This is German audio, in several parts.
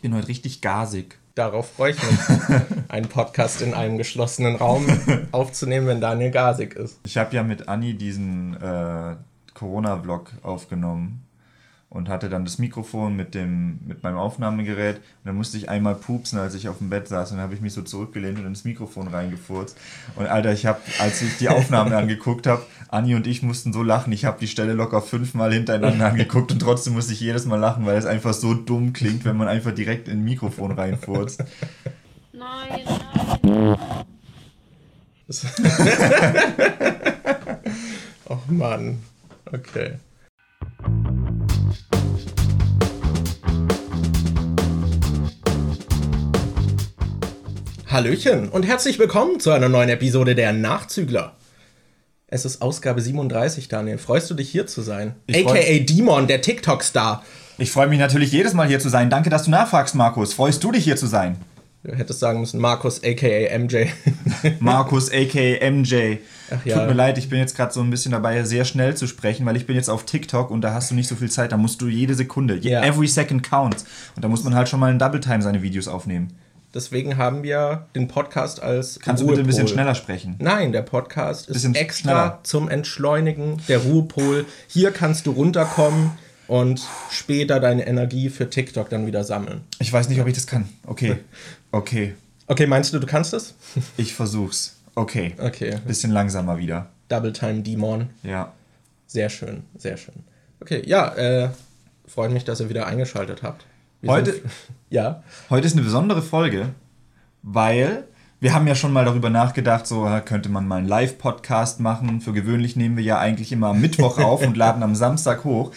Ich bin heute richtig gasig. Darauf freue ich mich, einen Podcast in einem geschlossenen Raum aufzunehmen, wenn Daniel gasig ist. Ich habe ja mit Anni diesen äh, Corona-Vlog aufgenommen und hatte dann das Mikrofon mit, dem, mit meinem Aufnahmegerät. Und dann musste ich einmal pupsen, als ich auf dem Bett saß. Und dann habe ich mich so zurückgelehnt und ins Mikrofon reingefurzt. Und Alter, ich habe, als ich die Aufnahme angeguckt habe, Anni und ich mussten so lachen. Ich habe die Stelle locker fünfmal hintereinander angeguckt und trotzdem musste ich jedes Mal lachen, weil es einfach so dumm klingt, wenn man einfach direkt in ein Mikrofon reinfurzt. Nein, nein. oh Mann. Okay. Hallöchen und herzlich willkommen zu einer neuen Episode der Nachzügler. Es ist Ausgabe 37, Daniel. Freust du dich hier zu sein? Ich AKA Demon, der TikTok-Star. Ich freue mich natürlich jedes Mal hier zu sein. Danke, dass du nachfragst, Markus. Freust du dich hier zu sein? Du hättest sagen müssen, Markus aka MJ. Markus aka MJ. Ach ja. Tut mir leid, ich bin jetzt gerade so ein bisschen dabei, sehr schnell zu sprechen, weil ich bin jetzt auf TikTok und da hast du nicht so viel Zeit. Da musst du jede Sekunde, ja. every second counts. Und da muss man halt schon mal in Double Time seine Videos aufnehmen. Deswegen haben wir den Podcast als. Kannst Ruhepol. du bitte ein bisschen schneller sprechen? Nein, der Podcast ist extra schneller. zum Entschleunigen, der Ruhepol. Hier kannst du runterkommen und später deine Energie für TikTok dann wieder sammeln. Ich weiß nicht, ob ich das kann. Okay. Okay. Okay, meinst du, du kannst es? Ich versuch's. Okay. Okay. Bisschen langsamer wieder. Double Time Demon. Ja. Sehr schön, sehr schön. Okay, ja, äh, freut mich, dass ihr wieder eingeschaltet habt. Wir heute, ja. heute ist eine besondere Folge, weil wir haben ja schon mal darüber nachgedacht, so könnte man mal einen Live-Podcast machen. Für gewöhnlich nehmen wir ja eigentlich immer am Mittwoch auf und laden am Samstag hoch.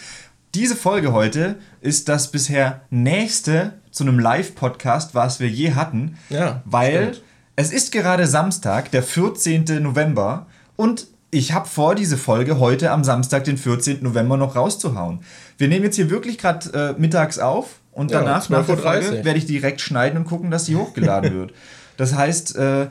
Diese Folge heute ist das bisher nächste zu einem Live-Podcast, was wir je hatten. Ja. Weil stimmt. es ist gerade Samstag, der 14. November und ich habe vor, diese Folge heute am Samstag, den 14. November, noch rauszuhauen. Wir nehmen jetzt hier wirklich gerade äh, mittags auf und ja, danach, nach der Folge, werde ich direkt schneiden und gucken, dass sie hochgeladen wird. Das heißt, äh,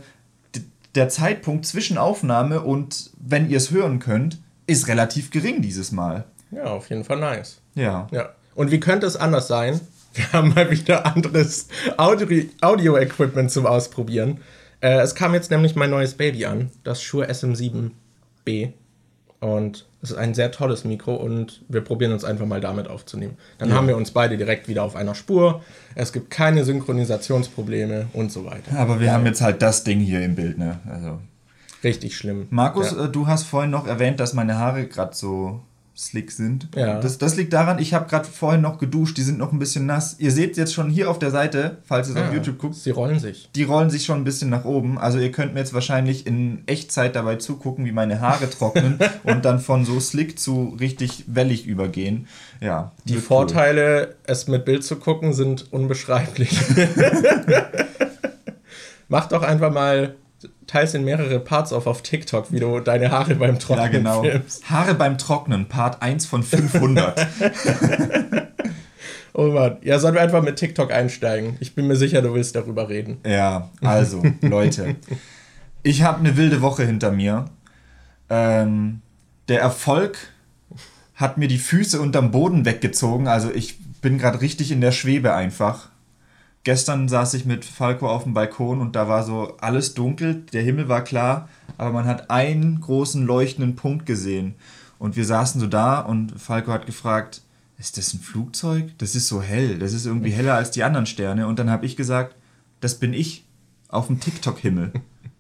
der Zeitpunkt zwischen Aufnahme und wenn ihr es hören könnt, ist relativ gering dieses Mal. Ja, auf jeden Fall nice. Ja. Ja. Und wie könnte es anders sein? Wir haben mal wieder anderes Audio-Equipment zum Ausprobieren. Äh, es kam jetzt nämlich mein neues Baby an, das Shure SM7B. Und es ist ein sehr tolles Mikro und wir probieren uns einfach mal damit aufzunehmen. Dann ja. haben wir uns beide direkt wieder auf einer Spur. Es gibt keine Synchronisationsprobleme und so weiter. Aber wir ja. haben jetzt halt das Ding hier im Bild, ne? Also. Richtig schlimm. Markus, ja. Äh, du hast vorhin noch erwähnt, dass meine Haare gerade so slick sind. Ja. Das, das liegt daran, ich habe gerade vorhin noch geduscht, die sind noch ein bisschen nass. Ihr seht jetzt schon hier auf der Seite, falls ihr es ja, auf YouTube guckt. Sie rollen sich. Die rollen sich schon ein bisschen nach oben. Also ihr könnt mir jetzt wahrscheinlich in Echtzeit dabei zugucken, wie meine Haare trocknen und dann von so slick zu richtig wellig übergehen. Ja. Die Vorteile, cool. es mit Bild zu gucken, sind unbeschreiblich. Macht doch einfach mal teilst in mehrere Parts auf auf TikTok, wie du deine Haare beim Trocknen ja, genau. filmst. Haare beim Trocknen, Part 1 von 500. oh Mann. Ja, sollen wir einfach mit TikTok einsteigen? Ich bin mir sicher, du willst darüber reden. Ja, also, Leute. Ich habe eine wilde Woche hinter mir. Ähm, der Erfolg hat mir die Füße unterm Boden weggezogen. Also ich bin gerade richtig in der Schwebe einfach gestern saß ich mit Falco auf dem Balkon und da war so alles dunkel, der Himmel war klar, aber man hat einen großen leuchtenden Punkt gesehen. Und wir saßen so da und Falco hat gefragt, ist das ein Flugzeug? Das ist so hell, das ist irgendwie heller als die anderen Sterne. Und dann habe ich gesagt, das bin ich auf dem TikTok-Himmel.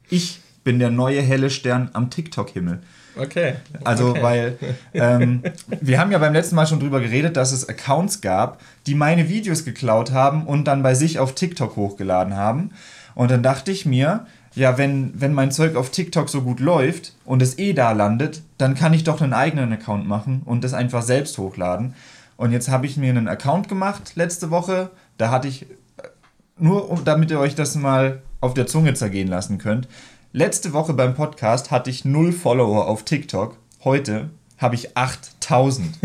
Ich bin der neue helle Stern am TikTok-Himmel. Okay. Also, okay. weil ähm, wir haben ja beim letzten Mal schon drüber geredet, dass es Accounts gab, die meine Videos geklaut haben und dann bei sich auf TikTok hochgeladen haben. Und dann dachte ich mir, ja, wenn, wenn mein Zeug auf TikTok so gut läuft und es eh da landet, dann kann ich doch einen eigenen Account machen und das einfach selbst hochladen. Und jetzt habe ich mir einen Account gemacht letzte Woche. Da hatte ich, äh, nur damit ihr euch das mal auf der Zunge zergehen lassen könnt, Letzte Woche beim Podcast hatte ich null Follower auf TikTok. Heute habe ich 8000.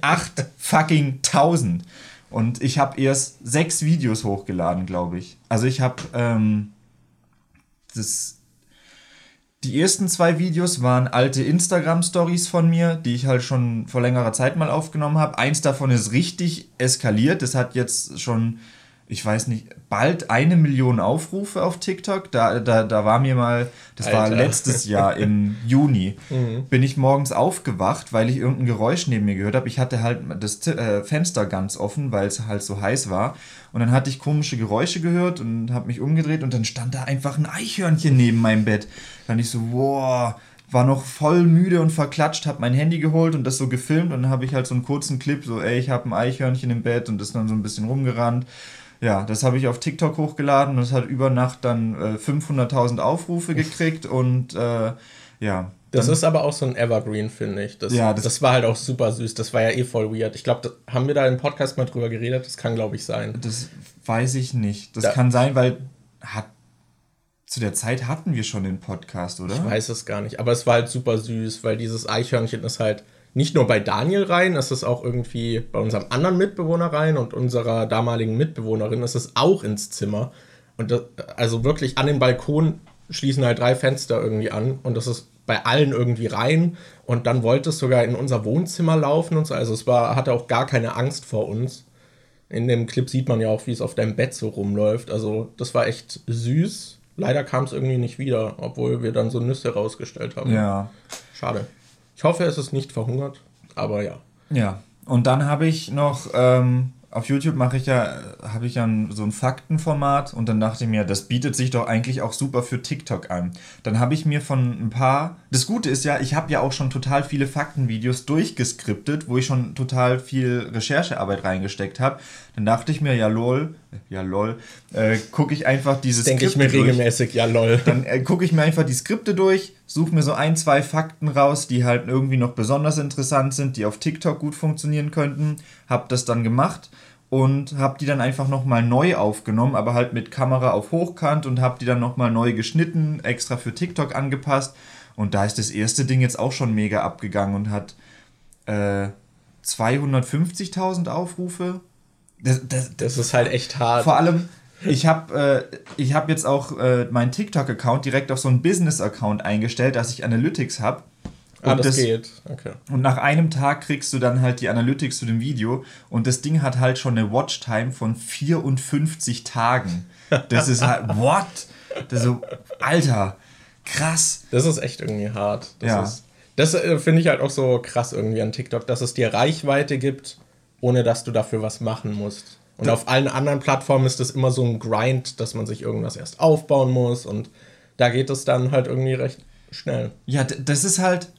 8 fucking 1000. Und ich habe erst sechs Videos hochgeladen, glaube ich. Also ich habe ähm, das. Die ersten zwei Videos waren alte Instagram-Stories von mir, die ich halt schon vor längerer Zeit mal aufgenommen habe. Eins davon ist richtig eskaliert. Das hat jetzt schon ich weiß nicht, bald eine Million Aufrufe auf TikTok. Da, da, da war mir mal, das Alter. war letztes Jahr im Juni, mhm. bin ich morgens aufgewacht, weil ich irgendein Geräusch neben mir gehört habe. Ich hatte halt das äh, Fenster ganz offen, weil es halt so heiß war. Und dann hatte ich komische Geräusche gehört und habe mich umgedreht und dann stand da einfach ein Eichhörnchen neben meinem Bett. Dann ich so, wow war noch voll müde und verklatscht, habe mein Handy geholt und das so gefilmt und dann habe ich halt so einen kurzen Clip, so ey, ich habe ein Eichhörnchen im Bett und ist dann so ein bisschen rumgerannt. Ja, das habe ich auf TikTok hochgeladen und es hat über Nacht dann äh, 500.000 Aufrufe gekriegt und äh, ja. Das ist aber auch so ein Evergreen, finde ich. Das, ja, das, das, war halt auch super süß. Das war ja eh voll weird. Ich glaube, haben wir da im Podcast mal drüber geredet? Das kann, glaube ich, sein. Das weiß ich nicht. Das da, kann sein, weil hat zu der Zeit hatten wir schon den Podcast, oder? Ich weiß es gar nicht, aber es war halt super süß, weil dieses Eichhörnchen ist halt nicht nur bei Daniel rein, es ist auch irgendwie bei unserem anderen Mitbewohner rein und unserer damaligen Mitbewohnerin ist es auch ins Zimmer. Und das, also wirklich an den Balkon schließen halt drei Fenster irgendwie an und das ist bei allen irgendwie rein und dann wollte es sogar in unser Wohnzimmer laufen und so. Also es war, hatte auch gar keine Angst vor uns. In dem Clip sieht man ja auch, wie es auf deinem Bett so rumläuft. Also das war echt süß Leider kam es irgendwie nicht wieder, obwohl wir dann so Nüsse rausgestellt haben. Ja. Schade. Ich hoffe, es ist nicht verhungert, aber ja. Ja. Und dann habe ich noch ähm, auf YouTube mache ich ja, habe ich ja so ein Faktenformat und dann dachte ich mir, das bietet sich doch eigentlich auch super für TikTok an. Dann habe ich mir von ein paar, das Gute ist ja, ich habe ja auch schon total viele Faktenvideos durchgeskriptet, wo ich schon total viel Recherchearbeit reingesteckt habe. Dann dachte ich mir, ja lol, ja lol, äh, gucke ich einfach diese Denke ich mir durch. regelmäßig, ja lol. Dann äh, gucke ich mir einfach die Skripte durch, suche mir so ein, zwei Fakten raus, die halt irgendwie noch besonders interessant sind, die auf TikTok gut funktionieren könnten, habe das dann gemacht und habe die dann einfach nochmal neu aufgenommen, aber halt mit Kamera auf Hochkant und habe die dann nochmal neu geschnitten, extra für TikTok angepasst. Und da ist das erste Ding jetzt auch schon mega abgegangen und hat äh, 250.000 Aufrufe. Das, das, das, ist halt echt hart. Vor allem, ich habe äh, hab jetzt auch äh, meinen TikTok-Account direkt auf so einen Business-Account eingestellt, dass ich Analytics habe. Ah, das, das, geht. Okay. Und nach einem Tag kriegst du dann halt die Analytics zu dem Video und das Ding hat halt schon eine Watchtime von 54 Tagen. Das ist halt, what? Das ist so, Alter, krass. Das ist echt irgendwie hart. Das ja. das äh, finde ich halt auch so krass irgendwie an TikTok, dass es dir Reichweite gibt, ohne dass du dafür was machen musst. Und auf allen anderen Plattformen ist das immer so ein Grind, dass man sich irgendwas erst aufbauen muss und da geht es dann halt irgendwie recht schnell. Ja, das ist halt,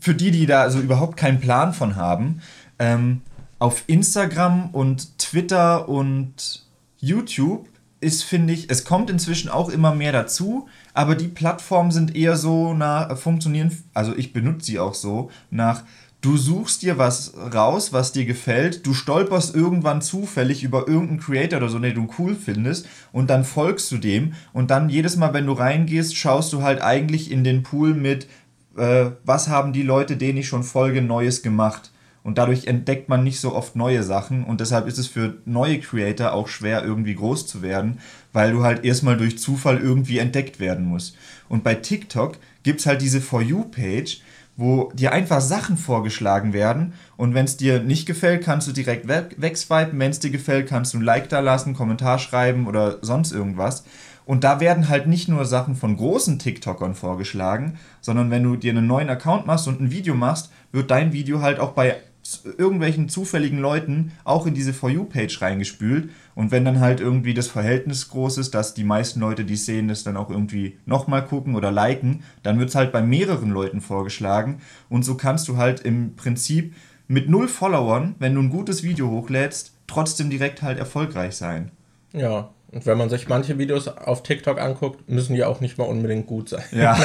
für die, die da also überhaupt keinen Plan von haben, ähm, auf Instagram und Twitter und YouTube ist, finde ich, es kommt inzwischen auch immer mehr dazu, aber die Plattformen sind eher so nach, funktionieren, also ich benutze sie auch so, nach, du suchst dir was raus, was dir gefällt, du stolperst irgendwann zufällig über irgendeinen Creator oder so, den du cool findest, und dann folgst du dem, und dann jedes Mal, wenn du reingehst, schaust du halt eigentlich in den Pool mit, äh, was haben die Leute, denen ich schon folge, Neues gemacht. Und dadurch entdeckt man nicht so oft neue Sachen und deshalb ist es für neue Creator auch schwer, irgendwie groß zu werden, weil du halt erstmal durch Zufall irgendwie entdeckt werden musst. Und bei TikTok gibt es halt diese For You-Page, wo dir einfach Sachen vorgeschlagen werden und wenn es dir nicht gefällt, kannst du direkt wegswipen. Wenn es dir gefällt, kannst du ein Like da lassen, Kommentar schreiben oder sonst irgendwas. Und da werden halt nicht nur Sachen von großen TikTokern vorgeschlagen, sondern wenn du dir einen neuen Account machst und ein Video machst, wird dein Video halt auch bei irgendwelchen zufälligen Leuten auch in diese For You-Page reingespült. Und wenn dann halt irgendwie das Verhältnis groß ist, dass die meisten Leute, die sehen, das dann auch irgendwie nochmal gucken oder liken, dann wird es halt bei mehreren Leuten vorgeschlagen. Und so kannst du halt im Prinzip mit null Followern, wenn du ein gutes Video hochlädst, trotzdem direkt halt erfolgreich sein. Ja, und wenn man sich manche Videos auf TikTok anguckt, müssen die auch nicht mal unbedingt gut sein. Ja,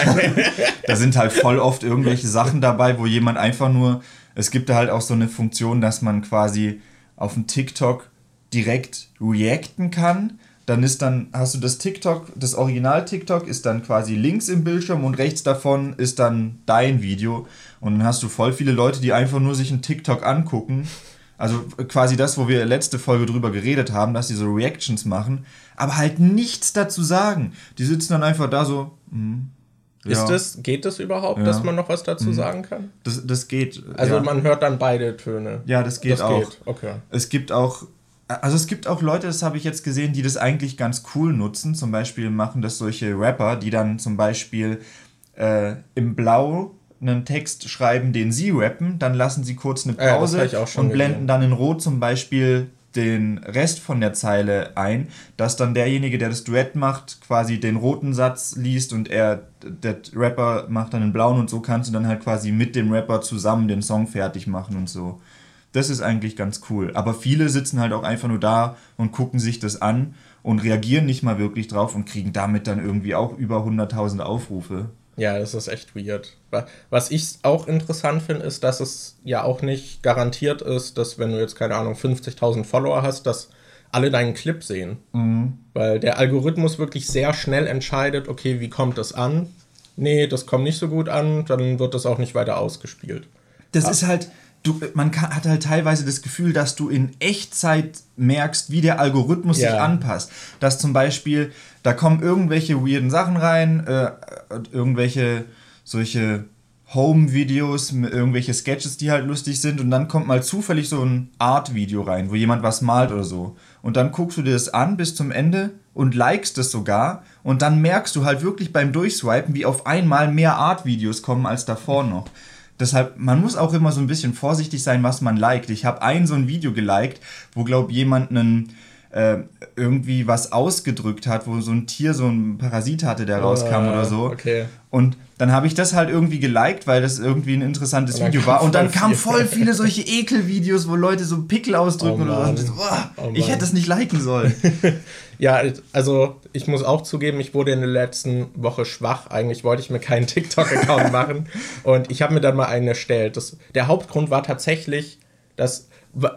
da sind halt voll oft irgendwelche Sachen dabei, wo jemand einfach nur, es gibt da halt auch so eine Funktion, dass man quasi auf dem TikTok direkt reacten kann. Dann ist dann, hast du das TikTok, das Original TikTok ist dann quasi links im Bildschirm und rechts davon ist dann dein Video. Und dann hast du voll viele Leute, die einfach nur sich ein TikTok angucken also quasi das, wo wir letzte Folge drüber geredet haben, dass die so Reactions machen, aber halt nichts dazu sagen. Die sitzen dann einfach da so. Mh, ja. Ist das, geht das überhaupt, ja. dass man noch was dazu mhm. sagen kann? Das, das geht. Also ja. man hört dann beide Töne. Ja, das geht das auch. Geht. Okay. Es gibt auch also es gibt auch Leute, das habe ich jetzt gesehen, die das eigentlich ganz cool nutzen. Zum Beispiel machen das solche Rapper, die dann zum Beispiel äh, im Blau einen Text schreiben, den sie rappen, dann lassen sie kurz eine Pause ja, und blenden gesehen. dann in Rot zum Beispiel den Rest von der Zeile ein, dass dann derjenige, der das Duett macht, quasi den roten Satz liest und er, der Rapper macht dann den blauen und so kannst du dann halt quasi mit dem Rapper zusammen den Song fertig machen und so. Das ist eigentlich ganz cool. Aber viele sitzen halt auch einfach nur da und gucken sich das an und reagieren nicht mal wirklich drauf und kriegen damit dann irgendwie auch über 100.000 Aufrufe. Ja, das ist echt weird. Was ich auch interessant finde, ist, dass es ja auch nicht garantiert ist, dass wenn du jetzt, keine Ahnung, 50.000 Follower hast, dass alle deinen Clip sehen. Mhm. Weil der Algorithmus wirklich sehr schnell entscheidet, okay, wie kommt das an? Nee, das kommt nicht so gut an, dann wird das auch nicht weiter ausgespielt. Das ah. ist halt, du, man kann, hat halt teilweise das Gefühl, dass du in Echtzeit merkst, wie der Algorithmus ja. sich anpasst. Dass zum Beispiel, da kommen irgendwelche weirden Sachen rein, äh, irgendwelche solche Home-Videos, irgendwelche Sketches, die halt lustig sind und dann kommt mal zufällig so ein Art-Video rein, wo jemand was malt oder so. Und dann guckst du dir das an bis zum Ende und likest es sogar und dann merkst du halt wirklich beim Durchswipen, wie auf einmal mehr Art-Videos kommen als davor noch. Deshalb, man muss auch immer so ein bisschen vorsichtig sein, was man liked. Ich habe ein so ein Video geliked, wo, glaub jemand einen äh, irgendwie was ausgedrückt hat, wo so ein Tier so ein Parasit hatte, der rauskam oh, oder so. Okay. Und dann habe ich das halt irgendwie geliked, weil das irgendwie ein interessantes Video war. Und dann kamen voll viele solche Ekelvideos, wo Leute so Pickel ausdrücken oh, oder so. Oh, ich hätte das nicht liken sollen. ja, also ich muss auch zugeben, ich wurde in der letzten Woche schwach. Eigentlich wollte ich mir keinen TikTok-Account machen. Und ich habe mir dann mal einen erstellt. Das, der Hauptgrund war tatsächlich, dass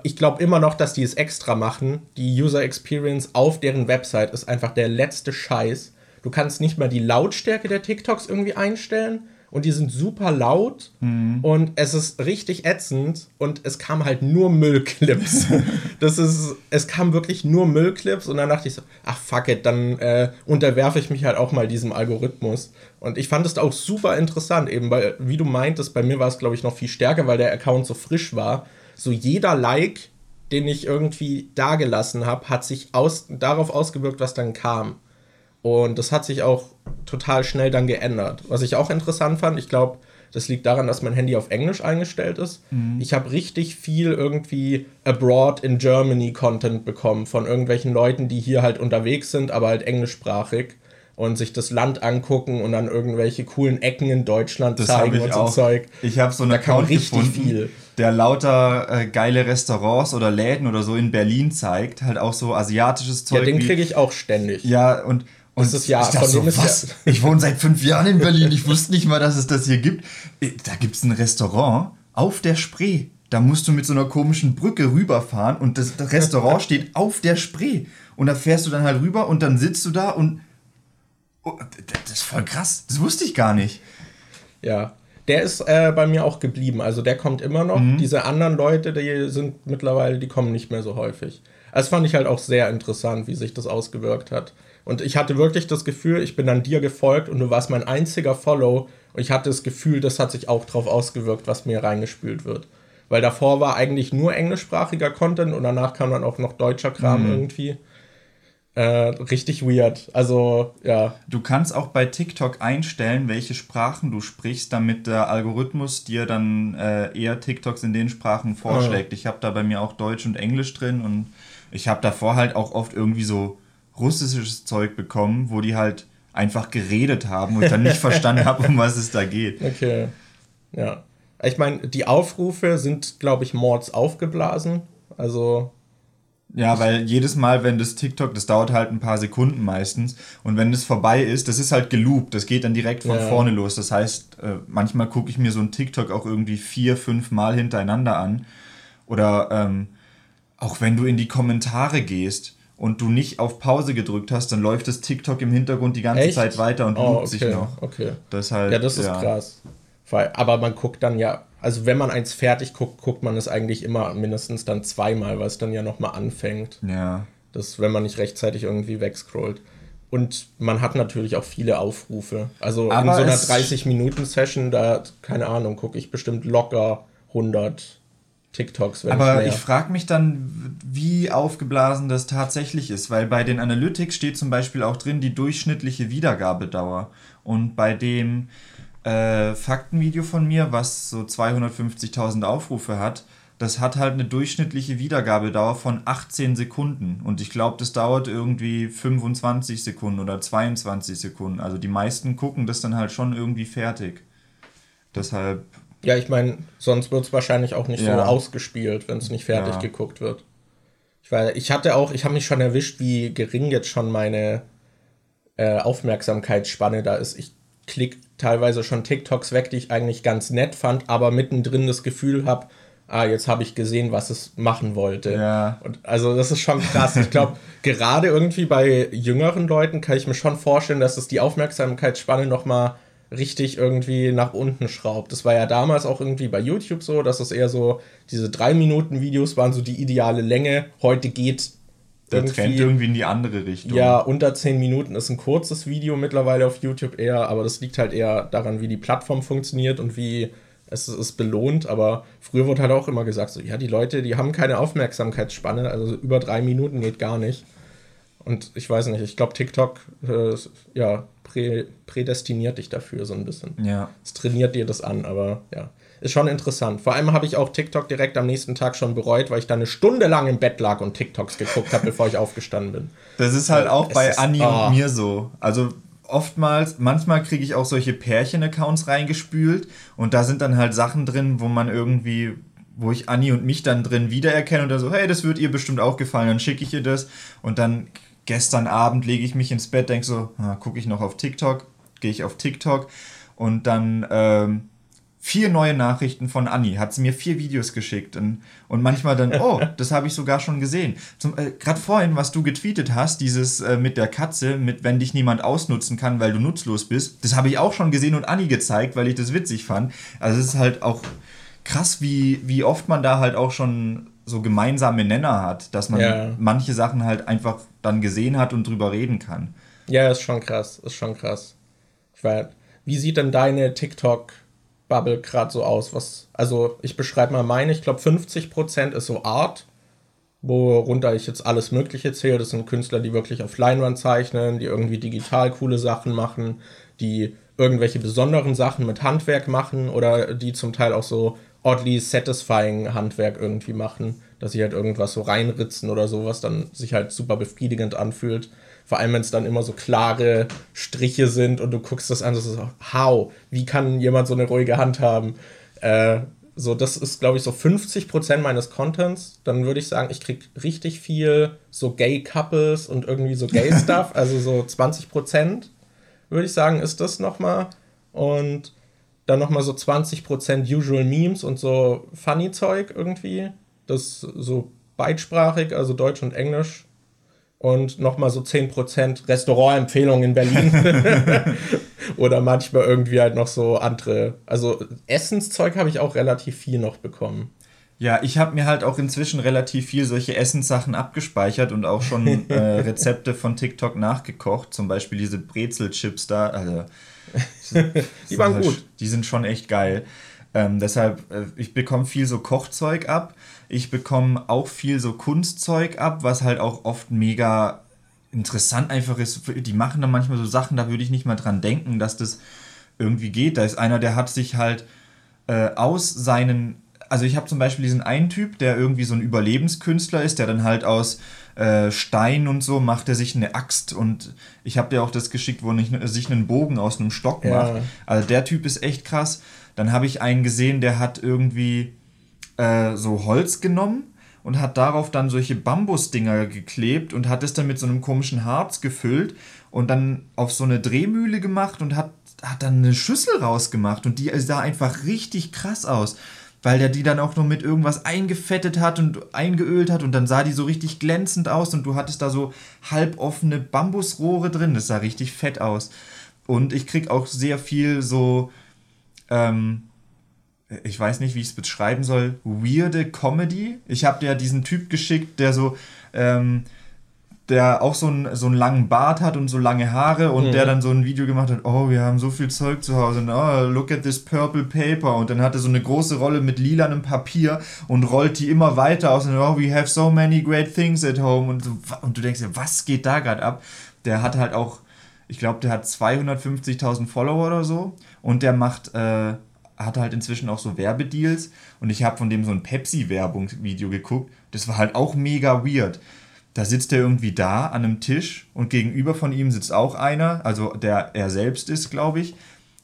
ich glaube immer noch, dass die es extra machen. Die User Experience auf deren Website ist einfach der letzte Scheiß. Du kannst nicht mal die Lautstärke der TikToks irgendwie einstellen und die sind super laut mhm. und es ist richtig ätzend und es kam halt nur Müllclips. das ist, es kam wirklich nur Müllclips und dann dachte ich so, ach fuck it, dann äh, unterwerfe ich mich halt auch mal diesem Algorithmus. Und ich fand es auch super interessant, eben weil, wie du meintest, bei mir war es glaube ich noch viel stärker, weil der Account so frisch war so jeder Like, den ich irgendwie dagelassen habe, hat sich aus, darauf ausgewirkt, was dann kam. Und das hat sich auch total schnell dann geändert. Was ich auch interessant fand, ich glaube, das liegt daran, dass mein Handy auf Englisch eingestellt ist. Mhm. Ich habe richtig viel irgendwie abroad in Germany Content bekommen von irgendwelchen Leuten, die hier halt unterwegs sind, aber halt englischsprachig und sich das Land angucken und dann irgendwelche coolen Ecken in Deutschland das zeigen und so. Zeug. Ich habe so einen Account gefunden, viel. Der lauter äh, geile Restaurants oder Läden oder so in Berlin zeigt, halt auch so asiatisches Zeug. Ja, den kriege ich auch ständig. Ja, und und das ist ja, ich, so, was? Ja. ich wohne seit fünf Jahren in Berlin. Ich wusste nicht mal, dass es das hier gibt. Äh, da gibt es ein Restaurant auf der Spree. Da musst du mit so einer komischen Brücke rüberfahren und das Restaurant steht auf der Spree. Und da fährst du dann halt rüber und dann sitzt du da und Oh, das ist voll krass. Das wusste ich gar nicht. Ja. Der ist äh, bei mir auch geblieben. Also der kommt immer noch. Mhm. Diese anderen Leute, die sind mittlerweile, die kommen nicht mehr so häufig. Das fand ich halt auch sehr interessant, wie sich das ausgewirkt hat. Und ich hatte wirklich das Gefühl, ich bin an dir gefolgt und du warst mein einziger Follow. Und ich hatte das Gefühl, das hat sich auch drauf ausgewirkt, was mir reingespült wird. Weil davor war eigentlich nur englischsprachiger Content und danach kam dann auch noch deutscher Kram mhm. irgendwie. Äh, richtig weird. Also, ja. Du kannst auch bei TikTok einstellen, welche Sprachen du sprichst, damit der Algorithmus dir dann äh, eher TikToks in den Sprachen vorschlägt. Oh. Ich habe da bei mir auch Deutsch und Englisch drin und ich habe davor halt auch oft irgendwie so russisches Zeug bekommen, wo die halt einfach geredet haben und ich dann nicht verstanden habe, um was es da geht. Okay. Ja. Ich meine, die Aufrufe sind, glaube ich, Mords aufgeblasen. Also ja, weil jedes Mal, wenn das TikTok, das dauert halt ein paar Sekunden meistens. Und wenn das vorbei ist, das ist halt geloopt. Das geht dann direkt von ja. vorne los. Das heißt, äh, manchmal gucke ich mir so ein TikTok auch irgendwie vier, fünf Mal hintereinander an. Oder ähm, auch wenn du in die Kommentare gehst und du nicht auf Pause gedrückt hast, dann läuft das TikTok im Hintergrund die ganze Echt? Zeit weiter und oh, okay. sich noch. Okay. Das halt, ja, das ist ja. krass. Aber man guckt dann ja also wenn man eins fertig guckt, guckt man es eigentlich immer mindestens dann zweimal, weil es dann ja nochmal anfängt. Ja. Das, wenn man nicht rechtzeitig irgendwie wegscrollt. Und man hat natürlich auch viele Aufrufe. Also Aber in so einer 30-Minuten-Session, da, keine Ahnung, gucke ich bestimmt locker 100 TikToks. Wenn Aber ich, ich frage mich dann, wie aufgeblasen das tatsächlich ist, weil bei den Analytics steht zum Beispiel auch drin die durchschnittliche Wiedergabedauer. Und bei dem äh, Faktenvideo von mir, was so 250.000 Aufrufe hat, das hat halt eine durchschnittliche Wiedergabedauer von 18 Sekunden. Und ich glaube, das dauert irgendwie 25 Sekunden oder 22 Sekunden. Also die meisten gucken das dann halt schon irgendwie fertig. Deshalb. Ja, ich meine, sonst wird es wahrscheinlich auch nicht ja. so ausgespielt, wenn es nicht fertig ja. geguckt wird. Ich, war, ich hatte auch, ich habe mich schon erwischt, wie gering jetzt schon meine äh, Aufmerksamkeitsspanne da ist. Ich klicke teilweise schon TikToks weg, die ich eigentlich ganz nett fand, aber mittendrin das Gefühl habe, ah, jetzt habe ich gesehen, was es machen wollte. Ja. Und also das ist schon krass. Ich glaube, gerade irgendwie bei jüngeren Leuten kann ich mir schon vorstellen, dass es die Aufmerksamkeitsspanne nochmal richtig irgendwie nach unten schraubt. Das war ja damals auch irgendwie bei YouTube so, dass es eher so, diese drei Minuten Videos waren so die ideale Länge. Heute geht der Trend irgendwie in die andere Richtung. Ja, unter zehn Minuten ist ein kurzes Video mittlerweile auf YouTube eher, aber das liegt halt eher daran, wie die Plattform funktioniert und wie es ist belohnt, aber früher wurde halt auch immer gesagt, so, ja, die Leute, die haben keine Aufmerksamkeitsspanne, also über drei Minuten geht gar nicht. Und ich weiß nicht, ich glaube, TikTok, äh, ja, prä, prädestiniert dich dafür so ein bisschen. Ja. Es trainiert dir das an, aber ja, ist schon interessant. Vor allem habe ich auch TikTok direkt am nächsten Tag schon bereut, weil ich da eine Stunde lang im Bett lag und TikToks geguckt habe, bevor ich aufgestanden bin. Das ist halt auch es bei Anni oh. und mir so. Also oftmals, manchmal kriege ich auch solche Pärchen-Accounts reingespült und da sind dann halt Sachen drin, wo man irgendwie, wo ich Anni und mich dann drin wiedererkenne und da so, hey, das wird ihr bestimmt auch gefallen, dann schicke ich ihr das und dann gestern Abend lege ich mich ins Bett, denke so, ah, gucke ich noch auf TikTok, gehe ich auf TikTok und dann ähm, vier neue Nachrichten von Anni. Hat sie mir vier Videos geschickt und, und manchmal dann, oh, das habe ich sogar schon gesehen. Äh, Gerade vorhin, was du getweetet hast, dieses äh, mit der Katze, mit wenn dich niemand ausnutzen kann, weil du nutzlos bist, das habe ich auch schon gesehen und Anni gezeigt, weil ich das witzig fand. Also es ist halt auch krass, wie, wie oft man da halt auch schon so gemeinsame Nenner hat, dass man ja. manche Sachen halt einfach dann gesehen hat und drüber reden kann. Ja, ist schon krass, ist schon krass. Ich weiß, wie sieht denn deine TikTok Bubble gerade so aus? Was, also ich beschreibe mal meine, ich glaube 50% ist so Art, worunter ich jetzt alles Mögliche zähle. Das sind Künstler, die wirklich auf Leinwand zeichnen, die irgendwie digital coole Sachen machen, die irgendwelche besonderen Sachen mit Handwerk machen oder die zum Teil auch so oddly satisfying Handwerk irgendwie machen, dass sie halt irgendwas so reinritzen oder sowas dann sich halt super befriedigend anfühlt. Vor allem, wenn es dann immer so klare Striche sind und du guckst das an, das ist so, how? Wie kann jemand so eine ruhige Hand haben? Äh, so, das ist, glaube ich, so 50% meines Contents. Dann würde ich sagen, ich kriege richtig viel so Gay-Couples und irgendwie so Gay-Stuff. also so 20% würde ich sagen, ist das nochmal. Und dann nochmal so 20% Usual Memes und so Funny-Zeug irgendwie. Das so beidsprachig, also Deutsch und Englisch und nochmal so 10% Restaurantempfehlungen in Berlin. Oder manchmal irgendwie halt noch so andere. Also Essenszeug habe ich auch relativ viel noch bekommen. Ja, ich habe mir halt auch inzwischen relativ viel solche Essenssachen abgespeichert und auch schon äh, Rezepte von TikTok nachgekocht. Zum Beispiel diese Brezelchips da. Also, die waren halt, gut. Die sind schon echt geil. Ähm, deshalb, äh, ich bekomme viel so Kochzeug ab. Ich bekomme auch viel so Kunstzeug ab, was halt auch oft mega interessant einfach ist. Die machen dann manchmal so Sachen, da würde ich nicht mal dran denken, dass das irgendwie geht. Da ist einer, der hat sich halt äh, aus seinen also ich habe zum Beispiel diesen einen Typ, der irgendwie so ein Überlebenskünstler ist, der dann halt aus äh, Stein und so macht er sich eine Axt und ich habe dir auch das geschickt, wo er sich einen Bogen aus einem Stock macht. Ja. Also der Typ ist echt krass. Dann habe ich einen gesehen, der hat irgendwie äh, so Holz genommen und hat darauf dann solche Bambusdinger geklebt und hat es dann mit so einem komischen Harz gefüllt und dann auf so eine Drehmühle gemacht und hat, hat dann eine Schüssel rausgemacht und die sah einfach richtig krass aus, weil der die dann auch noch mit irgendwas eingefettet hat und eingeölt hat und dann sah die so richtig glänzend aus und du hattest da so halboffene Bambusrohre drin, das sah richtig fett aus. Und ich krieg auch sehr viel so ähm, ich weiß nicht, wie ich es beschreiben soll, weirde Comedy. Ich habe dir diesen Typ geschickt, der so, ähm, der auch so einen, so einen langen Bart hat und so lange Haare und Mhm. der dann so ein Video gemacht hat, oh, wir haben so viel Zeug zu Hause und oh, look at this purple paper und dann hat er so eine große Rolle mit lilanem Papier und rollt die immer weiter aus und oh, we have so many great things at home und, so, und du denkst dir, was geht da gerade ab? Der hat halt auch, ich glaube, der hat 250.000 Follower oder so und der macht, äh, hat halt inzwischen auch so Werbedeals und ich habe von dem so ein Pepsi-Werbungsvideo geguckt, das war halt auch mega weird. Da sitzt er irgendwie da an einem Tisch und gegenüber von ihm sitzt auch einer, also der er selbst ist, glaube ich.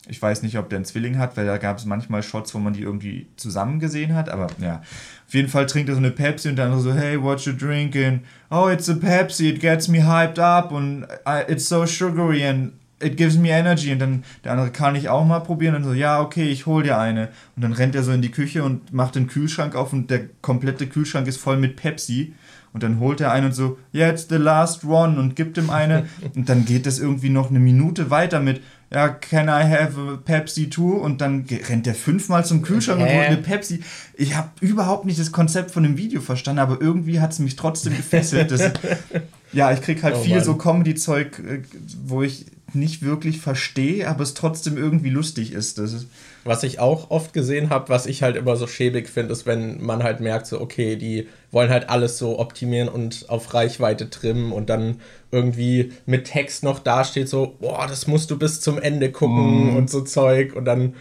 Ich weiß nicht, ob der einen Zwilling hat, weil da gab es manchmal Shots, wo man die irgendwie zusammen gesehen hat, aber ja. Auf jeden Fall trinkt er so eine Pepsi und dann so, hey, what you drinking? Oh, it's a Pepsi, it gets me hyped up und I, it's so sugary and it gives me energy. Und dann der andere kann ich auch mal probieren und so, ja, okay, ich hol dir eine. Und dann rennt er so in die Küche und macht den Kühlschrank auf und der komplette Kühlschrank ist voll mit Pepsi. Und dann holt er einen und so, yeah, it's the last one und gibt ihm eine. und dann geht das irgendwie noch eine Minute weiter mit, ja, can I have a Pepsi too? Und dann rennt der fünfmal zum Kühlschrank und Hä? holt eine Pepsi. Ich habe überhaupt nicht das Konzept von dem Video verstanden, aber irgendwie hat es mich trotzdem gefesselt. Das, ja, ich krieg halt Oh viel Mann. so Comedy-Zeug, äh, wo ich nicht wirklich verstehe, aber es trotzdem irgendwie lustig ist. Das ist Was ich auch oft gesehen habe, was ich halt immer so schäbig finde, ist, wenn man halt merkt, so, okay, die wollen halt alles so optimieren und auf Reichweite trimmen und dann irgendwie mit Text noch dasteht, so, boah, das musst du bis zum Ende gucken und so Zeug und dann,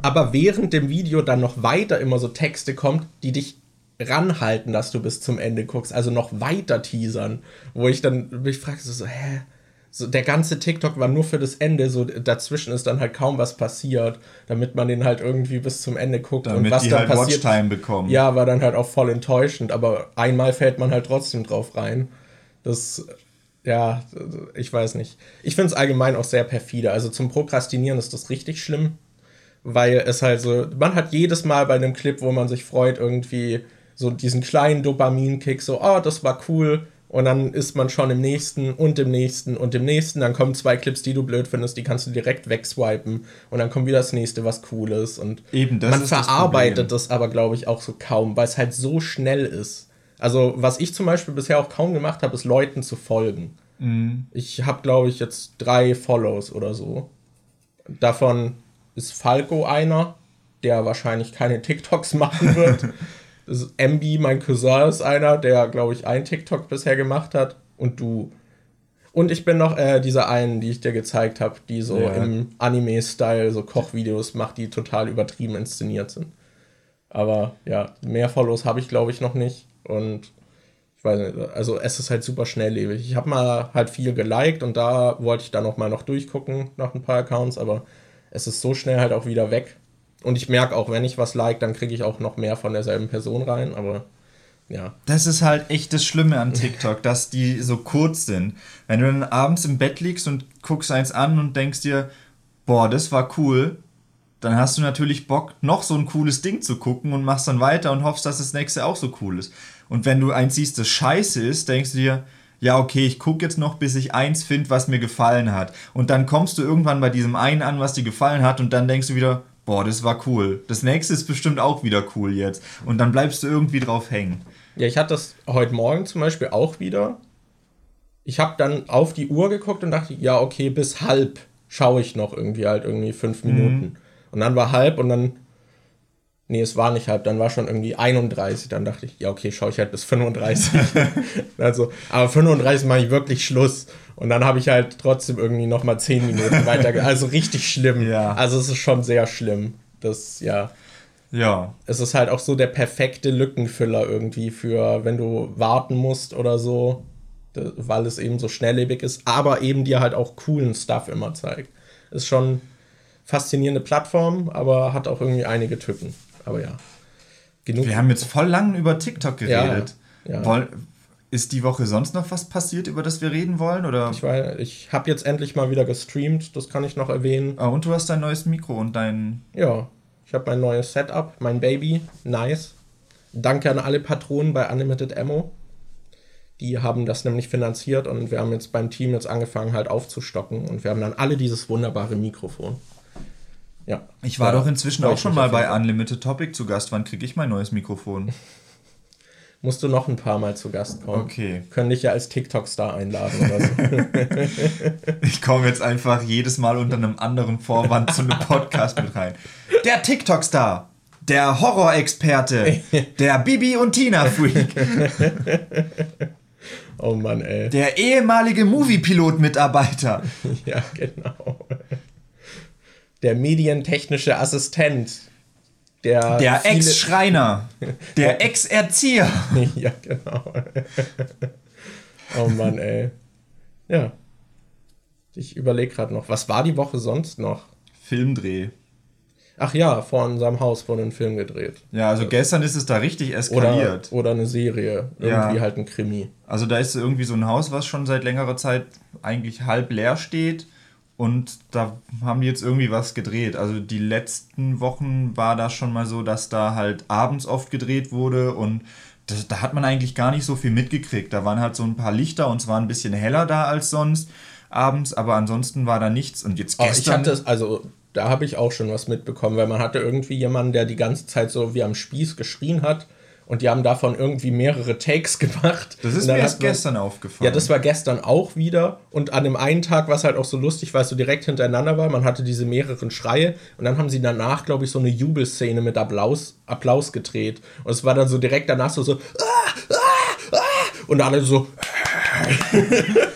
aber während dem Video dann noch weiter immer so Texte kommt, die dich ranhalten, dass du bis zum Ende guckst, also noch weiter teasern, wo ich dann mich frage, so, so hä? So, der ganze TikTok war nur für das Ende, so dazwischen ist dann halt kaum was passiert, damit man den halt irgendwie bis zum Ende guckt. und damit was die dann halt passiert, Watchtime bekommen. ja, war dann halt auch voll enttäuschend, aber einmal fällt man halt trotzdem drauf rein. Das, ja, ich weiß nicht. Ich finde es allgemein auch sehr perfide. Also zum Prokrastinieren ist das richtig schlimm, weil es halt so, man hat jedes Mal bei einem Clip, wo man sich freut, irgendwie so diesen kleinen Dopaminkick, so, oh, das war cool. Und dann ist man schon im nächsten und im nächsten und im nächsten. Dann kommen zwei Clips, die du blöd findest, die kannst du direkt wegswipen. Und dann kommt wieder das nächste, was cool ist. Und Eben, das man das verarbeitet Problem. das aber, glaube ich, auch so kaum, weil es halt so schnell ist. Also, was ich zum Beispiel bisher auch kaum gemacht habe, ist Leuten zu folgen. Mhm. Ich habe, glaube ich, jetzt drei Follows oder so. Davon ist Falco einer, der wahrscheinlich keine TikToks machen wird. Ist MB, mein Cousin, ist einer, der, glaube ich, ein TikTok bisher gemacht hat. Und du. Und ich bin noch äh, dieser einen, die ich dir gezeigt habe, die so Ja. im Anime-Style so Kochvideos macht, die total übertrieben inszeniert sind. Aber ja, mehr Follows habe ich, glaube ich, noch nicht. Und ich weiß nicht, also es ist halt super schnelllebig. Ich habe mal halt viel geliked und da wollte ich dann noch mal noch durchgucken nach ein paar Accounts, aber es ist so schnell halt auch wieder weg. Und ich merke auch, wenn ich was like, dann kriege ich auch noch mehr von derselben Person rein, aber ja. Das ist halt echt das Schlimme an TikTok, dass die so kurz sind. Wenn du dann abends im Bett liegst und guckst eins an und denkst dir, boah, das war cool, dann hast du natürlich Bock, noch so ein cooles Ding zu gucken und machst dann weiter und hoffst, dass das nächste auch so cool ist. Und wenn du eins siehst, das scheiße ist, denkst du dir, ja, okay, ich gucke jetzt noch, bis ich eins finde, was mir gefallen hat. Und dann kommst du irgendwann bei diesem einen an, was dir gefallen hat, und dann denkst du wieder, boah, das war cool. Das nächste ist bestimmt auch wieder cool jetzt. Und dann bleibst du irgendwie drauf hängen. Ja, ich hatte das heute Morgen zum Beispiel auch wieder. Ich habe dann auf die Uhr geguckt und dachte, ja, okay, bis halb schaue ich noch irgendwie halt irgendwie fünf Minuten. Und dann war halb und dann, nee, es war nicht halb, dann war schon irgendwie 31. Dann dachte ich, ja, okay, schaue ich halt bis 35. also, aber 35 mache ich wirklich Schluss. Und dann habe ich halt trotzdem irgendwie noch mal 10 Minuten weiter. Also richtig schlimm. Ja. Also es ist schon sehr schlimm. Das, ja Ja, es ist halt auch so der perfekte Lückenfüller irgendwie für, wenn du warten musst oder so, weil es eben so schnelllebig ist, aber eben dir halt auch coolen Stuff immer zeigt. Ist schon faszinierende Plattform, aber hat auch irgendwie einige Tücken. Aber ja. Genug. Wir haben jetzt voll lang über TikTok geredet. Ja, ja. Ist die Woche sonst noch was passiert, über das wir reden wollen? Oder? Ich, ich habe jetzt endlich mal wieder gestreamt, das kann ich noch erwähnen. Ah, und du hast dein neues Mikro und dein. Ja, ich habe mein neues Setup, mein Baby, nice. Danke an alle Patronen bei Unlimited Ammo. Die haben das nämlich finanziert und wir haben jetzt beim Team jetzt angefangen halt aufzustocken und wir haben dann alle dieses wunderbare Mikrofon. Ja. Ich war Ja, doch inzwischen auch schon mal bei Fall. Unlimited Topic zu Gast. Wann kriege ich mein neues Mikrofon? musst du noch ein paar Mal zu Gast kommen. Okay. Können dich ja als TikTok-Star einladen oder so. Ich komme jetzt einfach jedes Mal unter einem anderen Vorwand zu einem Podcast mit rein. Der TikTok-Star, der Horrorexperte, der Bibi und Tina-Freak, oh Mann, ey. der ehemalige Moviepilot-Mitarbeiter. Ja, genau. Der medientechnische Assistent. Der, Der Ex-Schreiner, der Ex-Erzieher. Ja, genau. oh Mann, ey. Ja. Ich überlege gerade noch, was war die Woche sonst noch? Filmdreh. Ach ja, vor unserem Haus wurde ein Film gedreht. Ja, also gestern ist es da richtig Oder, eskaliert. oder eine Serie. Ja. Irgendwie halt ein Krimi. Also da ist irgendwie so ein Haus, was schon seit längerer Zeit eigentlich halb leer steht. Und da haben die jetzt irgendwie was gedreht. Also die letzten Wochen war das schon mal so, dass da halt abends oft gedreht wurde und das, da hat man eigentlich gar nicht so viel mitgekriegt. Da waren halt so ein paar Lichter und es war ein bisschen heller da als sonst abends, aber ansonsten war da nichts. Und jetzt Aber ich gestern. hatte es, also da habe ich auch schon was mitbekommen, weil man hatte irgendwie jemanden, der die ganze Zeit so wie am Spieß geschrien hat und die haben davon irgendwie mehrere Takes gemacht. das ist mir erst man- gestern aufgefallen. Ja, das war gestern auch wieder. Und an dem einen Tag war es halt auch so lustig, weil es so direkt hintereinander war. Man hatte diese mehreren Schreie. Und dann haben sie danach, glaube ich, so eine Jubelszene mit Applaus, Applaus gedreht. Und es war dann so direkt danach so, so ah, ah, ah, und alle so.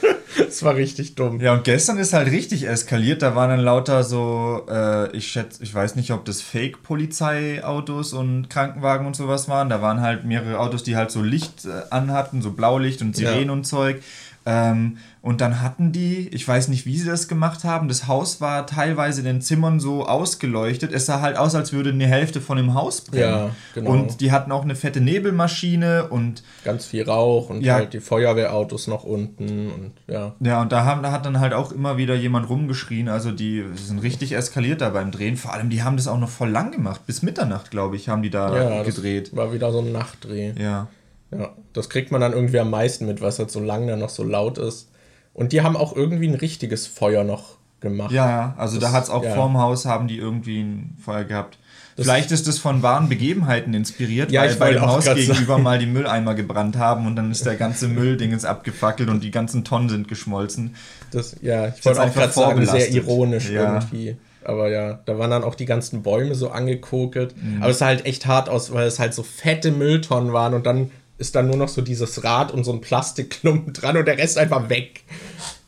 Es war richtig dumm. Ja, und gestern ist halt richtig eskaliert. Da waren dann lauter so, äh, ich schätze, ich weiß nicht, ob das Fake-Polizeiautos und Krankenwagen und sowas waren. Da waren halt mehrere Autos, die halt so Licht äh, anhatten, so Blaulicht und Sirenen Ja. und Zeug. Ähm, und dann hatten die, ich weiß nicht, wie sie das gemacht haben, das Haus war teilweise in den Zimmern so ausgeleuchtet. Es sah halt aus, als würde eine Hälfte von dem Haus brennen. Ja, genau. Und die hatten auch eine fette Nebelmaschine und Ganz viel Rauch und Ja. halt die Feuerwehrautos noch unten und ja. Ja, und da, haben, da hat dann halt auch immer wieder jemand rumgeschrien. Also die sind richtig eskaliert da beim Drehen. Vor allem, die haben das auch noch voll lang gemacht. Bis Mitternacht, glaube ich, haben die da Ja, gedreht. war wieder so ein Nachtdreh. Ja. Ja, das kriegt man dann irgendwie am meisten mit, was halt so lang dann noch so laut ist. Und die haben auch irgendwie ein richtiges Feuer noch gemacht. Ja, also da Das- hat es auch ja. vorm Haus, haben die irgendwie ein Feuer gehabt. Vielleicht ist das von wahren Begebenheiten inspiriert, Ja, weil ich bei dem Haus gegenüber sagen. mal die Mülleimer gebrannt haben und dann ist der ganze Müllding jetzt abgefackelt und die ganzen Tonnen sind geschmolzen. Das, ja, ich wollte auch gerade sagen, sehr ironisch Ja. irgendwie. Aber ja, da waren dann auch die ganzen Bäume so angekokelt. Mhm. Aber es sah halt echt hart aus, weil es halt so fette Mülltonnen waren und dann ist dann nur noch so dieses Rad und so ein Plastikklumpen dran und der Rest einfach weg.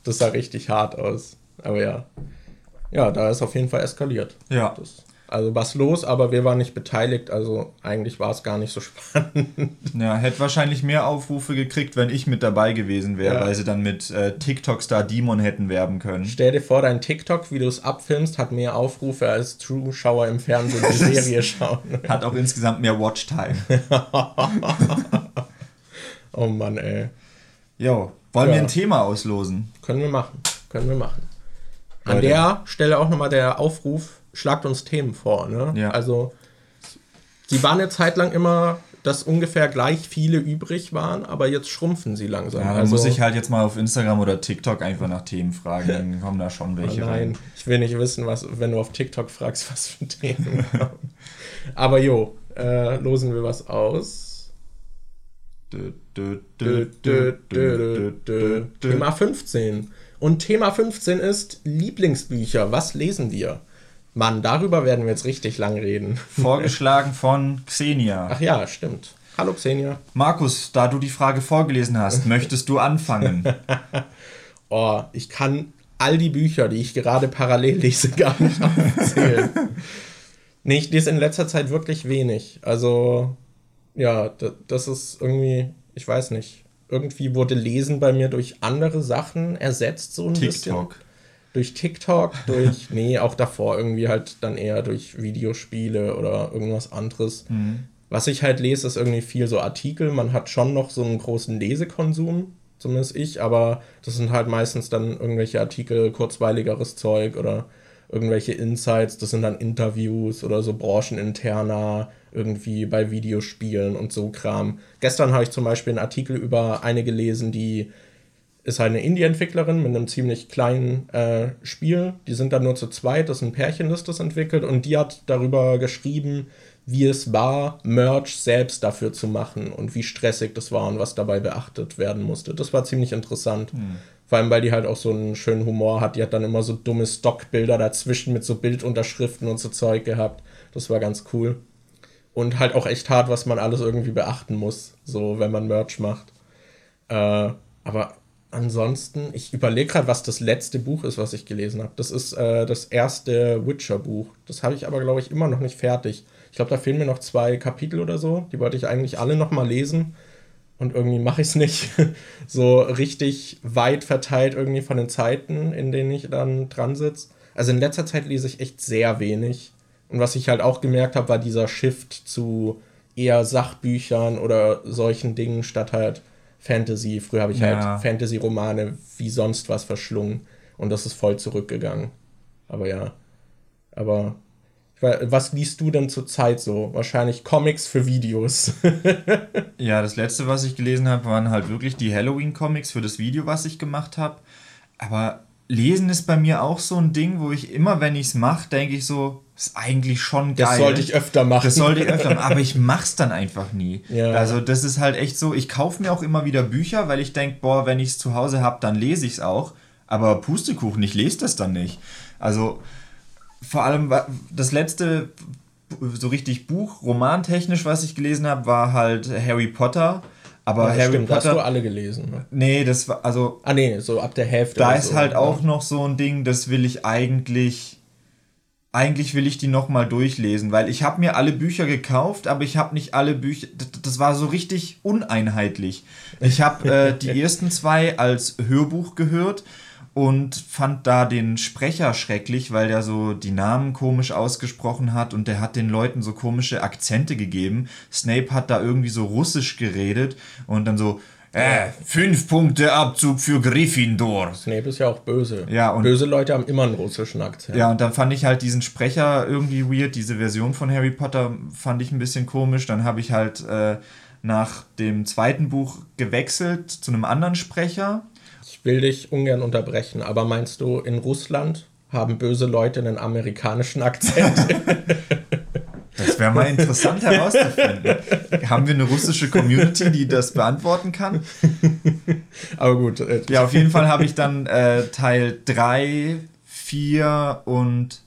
Das sah richtig hart aus. Aber ja. Ja, da ist auf jeden Fall eskaliert. Ja. Das, also was los, aber wir waren nicht beteiligt, also eigentlich war es gar nicht so spannend. Ja, hätte wahrscheinlich mehr Aufrufe gekriegt, wenn ich mit dabei gewesen wäre, Ja. weil sie dann mit äh, TikTok-Star Demon hätten werben können. Stell dir vor, dein TikTok, wie du es abfilmst, hat mehr Aufrufe als Zuschauer im Fernsehen die Serie schauen. Hat auch insgesamt mehr Watchtime. Oh Mann, ey. Jo, wollen Ja. wir ein Thema auslosen? Können wir machen. Können wir machen. An Leute. der Stelle auch nochmal der Aufruf, schlagt uns Themen vor. Ne? Ja. Also, sie waren eine Zeit lang immer, dass ungefähr gleich viele übrig waren, aber jetzt schrumpfen sie langsam. Ja, dann also, muss ich halt jetzt mal auf Instagram oder TikTok einfach nach Themen fragen, dann kommen da schon welche Nein, rein. ich will nicht wissen, was, wenn du auf TikTok fragst, was für Themen. aber jo, äh, losen wir was aus. Thema 15. Und Thema 15 ist Lieblingsbücher. Was lesen wir? Mann, darüber werden wir jetzt richtig lang reden. Vorgeschlagen von Xenia. Ach ja, stimmt. Hallo Xenia. Markus, da du die Frage vorgelesen hast, möchtest du anfangen? Oh, ich kann all die Bücher, die ich gerade parallel lese, gar nicht aufzählen. nee, ich lese in letzter Zeit wirklich wenig. Also, ja, da- das ist irgendwie, ich weiß nicht. Irgendwie wurde Lesen bei mir durch andere Sachen ersetzt, so ein bisschen. TikTok. Durch TikTok, durch, nee, auch davor irgendwie halt dann eher durch Videospiele oder irgendwas anderes. Was ich halt lese, ist irgendwie viel so Artikel. Man hat schon noch so einen großen Lesekonsum, zumindest ich, aber das sind halt meistens dann irgendwelche Artikel, kurzweiligeres Zeug oder irgendwelche Insights. Das sind dann Interviews oder so brancheninterner, irgendwie bei Videospielen und so Kram. Gestern habe ich zum Beispiel einen Artikel über eine gelesen, die ist halt eine Indie-Entwicklerin mit einem ziemlich kleinen äh, Spiel. Die sind dann nur zu zweit, das ist ein Pärchen, das das entwickelt. Und die hat darüber geschrieben, wie es war, Merch selbst dafür zu machen und wie stressig das war und was dabei beachtet werden musste. Das war ziemlich interessant. Hm. Vor allem, weil die halt auch so einen schönen Humor hat. Die hat dann immer so dumme Stockbilder dazwischen mit so Bildunterschriften und so Zeug gehabt. Das war ganz cool. Und halt auch echt hart, was man alles irgendwie beachten muss, so wenn man Merch macht. Äh, aber ansonsten, ich überlege gerade, was das letzte Buch ist, was ich gelesen habe. Das ist äh, das erste Witcher-Buch. Das habe ich aber, glaube ich, immer noch nicht fertig. Ich glaube, da fehlen mir noch zwei Kapitel oder so. Die wollte ich eigentlich alle noch mal lesen. Und irgendwie mache ich es nicht so richtig weit verteilt irgendwie von den Zeiten, in denen ich dann dran sitze. Also in letzter Zeit lese ich echt sehr wenig. Und was ich halt auch gemerkt habe, war dieser Shift zu eher Sachbüchern oder solchen Dingen statt halt Fantasy. Früher habe ich halt ja. halt Fantasy-Romane wie sonst was verschlungen. Und das ist voll zurückgegangen. Aber ja. Aber was liest du denn zurzeit so? Wahrscheinlich Comics für Videos. ja, das letzte, was ich gelesen habe, waren halt wirklich die Halloween-Comics für das Video, was ich gemacht habe. Aber Lesen ist bei mir auch so ein Ding, wo ich immer, wenn ich es mache, denke ich so, ist eigentlich schon geil. Das sollte ich öfter machen. Das sollte ich öfter machen, aber ich mach's dann einfach nie. Ja. Also das ist halt echt so, ich kaufe mir auch immer wieder Bücher, weil ich denke, boah, wenn ich es zu Hause habe, dann lese ich es auch. Aber Pustekuchen, ich lese das dann nicht. Also vor allem das letzte so richtig Buch, romantechnisch, was ich gelesen habe, war halt Harry Potter. Aber ja, Harry stimmt, Potter. Hast du alle gelesen? Ne? Nee, das war also. Ah, nee, so ab der Hälfte. Da ist so, halt ja. auch noch so ein Ding, das will ich eigentlich. Eigentlich will ich die nochmal durchlesen, weil ich habe mir alle Bücher gekauft, aber ich habe nicht alle Bücher. Das, war so richtig uneinheitlich. Ich habe äh, die ersten zwei als Hörbuch gehört und fand da den Sprecher schrecklich, weil der so die Namen komisch ausgesprochen hat und der hat den Leuten so komische Akzente gegeben. Snape hat da irgendwie so russisch geredet und dann so, äh, fünf Punkte Abzug für Gryffindor. Snape ist ja auch böse. Ja, und böse Leute haben immer einen russischen Akzent. Ja, und dann fand ich halt diesen Sprecher irgendwie weird. Diese Version von Harry Potter fand ich ein bisschen komisch. Dann habe ich halt äh, nach dem zweiten Buch gewechselt zu einem anderen Sprecher ich will dich ungern unterbrechen, aber meinst du, in Russland haben böse Leute einen amerikanischen Akzent? Das wäre mal interessant herauszufinden. Haben wir eine russische Community, die das beantworten kann? Aber gut. Äh, ja, auf jeden Fall habe ich dann äh, Teil 3, 4 und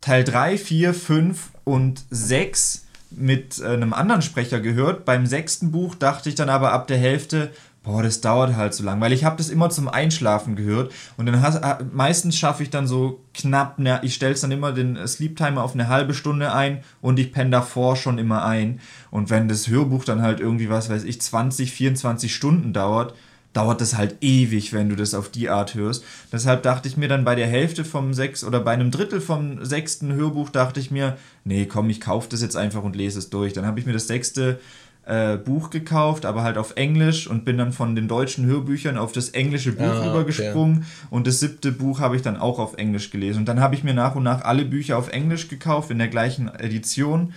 Teil 3, 4, 5 und 6 mit äh, einem anderen Sprecher gehört. Beim sechsten Buch dachte ich dann aber ab der Hälfte, boah, das dauert halt so lang, weil ich habe das immer zum Einschlafen gehört und dann has, äh, meistens schaffe ich dann so knapp, ne, ich stelle es dann immer den Sleep Timer auf eine halbe Stunde ein und ich penne davor schon immer ein und wenn das Hörbuch dann halt irgendwie, was weiß ich, 20, 24 Stunden dauert, dauert das halt ewig, wenn du das auf die Art hörst. Deshalb dachte ich mir dann bei der Hälfte vom sechs oder bei einem Drittel vom sechsten Hörbuch dachte ich mir, nee, komm, ich kaufe das jetzt einfach und lese es durch. Dann habe ich mir das sechste äh, Buch gekauft, aber halt auf Englisch und bin dann von den deutschen Hörbüchern auf das englische Buch ah, rübergesprungen okay. und das siebte Buch habe ich dann auch auf Englisch gelesen. Und dann habe ich mir nach und nach alle Bücher auf Englisch gekauft in der gleichen Edition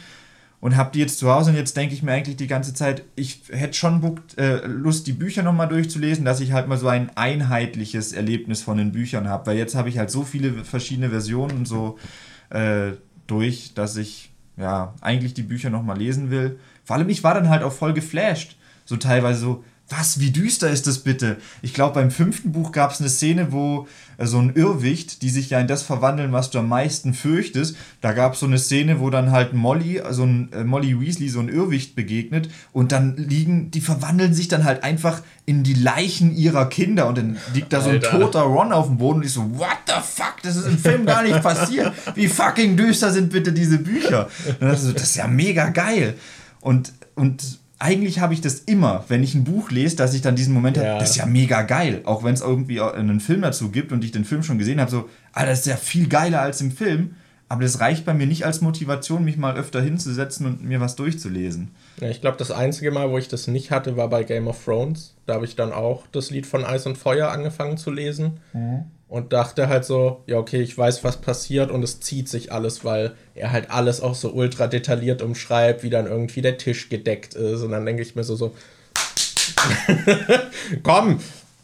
und habe die jetzt zu Hause und jetzt denke ich mir eigentlich die ganze Zeit, ich hätte schon Bock, äh, Lust, die Bücher nochmal durchzulesen, dass ich halt mal so ein einheitliches Erlebnis von den Büchern habe, weil jetzt habe ich halt so viele verschiedene Versionen so äh, durch, dass ich ja eigentlich die Bücher nochmal lesen will. Vor allem, ich war dann halt auch voll geflasht. So teilweise so, was, wie düster ist das bitte? Ich glaube, beim fünften Buch gab es eine Szene, wo äh, so ein Irrwicht, die sich ja in das verwandeln, was du am meisten fürchtest, da gab es so eine Szene, wo dann halt Molly, so ein äh, Molly Weasley, so ein Irrwicht begegnet und dann liegen, die verwandeln sich dann halt einfach in die Leichen ihrer Kinder und dann liegt da so ein Alter. toter Ron auf dem Boden und ich so, what the fuck, das ist im Film gar nicht passiert. Wie fucking düster sind bitte diese Bücher? Und dann so, das ist ja mega geil. Und, und eigentlich habe ich das immer, wenn ich ein Buch lese, dass ich dann diesen Moment ja. habe, das ist ja mega geil. Auch wenn es irgendwie einen Film dazu gibt und ich den Film schon gesehen habe, so, ah, das ist ja viel geiler als im Film. Aber das reicht bei mir nicht als Motivation, mich mal öfter hinzusetzen und mir was durchzulesen. Ja, ich glaube, das einzige Mal, wo ich das nicht hatte, war bei Game of Thrones. Da habe ich dann auch das Lied von Eis und Feuer angefangen zu lesen. Mhm und dachte halt so, ja, okay, ich weiß, was passiert und es zieht sich alles, weil er halt alles auch so ultra detailliert umschreibt, wie dann irgendwie der Tisch gedeckt ist. Und dann denke ich mir so, so, komm,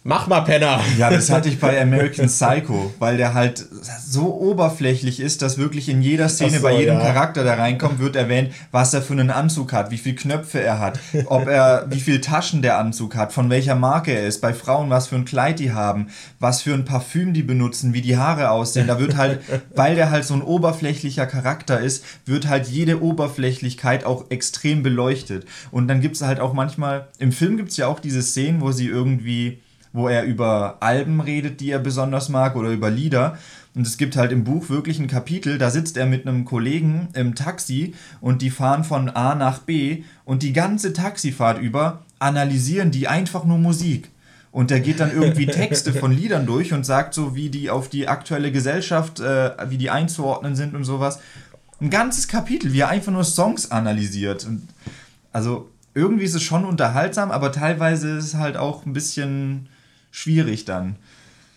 Mach mal, Penner. Ja, das hatte ich bei American Psycho, weil der halt so oberflächlich ist, dass wirklich in jeder Szene, so, bei jedem ja. Charakter, der reinkommt, wird erwähnt, was er für einen Anzug hat, wie viele Knöpfe er hat, ob er, wie viele Taschen der Anzug hat, von welcher Marke er ist, bei Frauen, was für ein Kleid die haben, was für ein Parfüm die benutzen, wie die Haare aussehen. Da wird halt, weil der halt so ein oberflächlicher Charakter ist, wird halt jede Oberflächlichkeit auch extrem beleuchtet. Und dann gibt es halt auch manchmal, im Film gibt es ja auch diese Szenen, wo sie irgendwie wo er über Alben redet, die er besonders mag oder über Lieder. Und es gibt halt im Buch wirklich ein Kapitel, da sitzt er mit einem Kollegen im Taxi und die fahren von A nach B und die ganze Taxifahrt über analysieren die einfach nur Musik. Und der geht dann irgendwie Texte von Liedern durch und sagt so, wie die auf die aktuelle Gesellschaft, äh, wie die einzuordnen sind und sowas. Ein ganzes Kapitel, wie er einfach nur Songs analysiert. Und also irgendwie ist es schon unterhaltsam, aber teilweise ist es halt auch ein bisschen schwierig dann.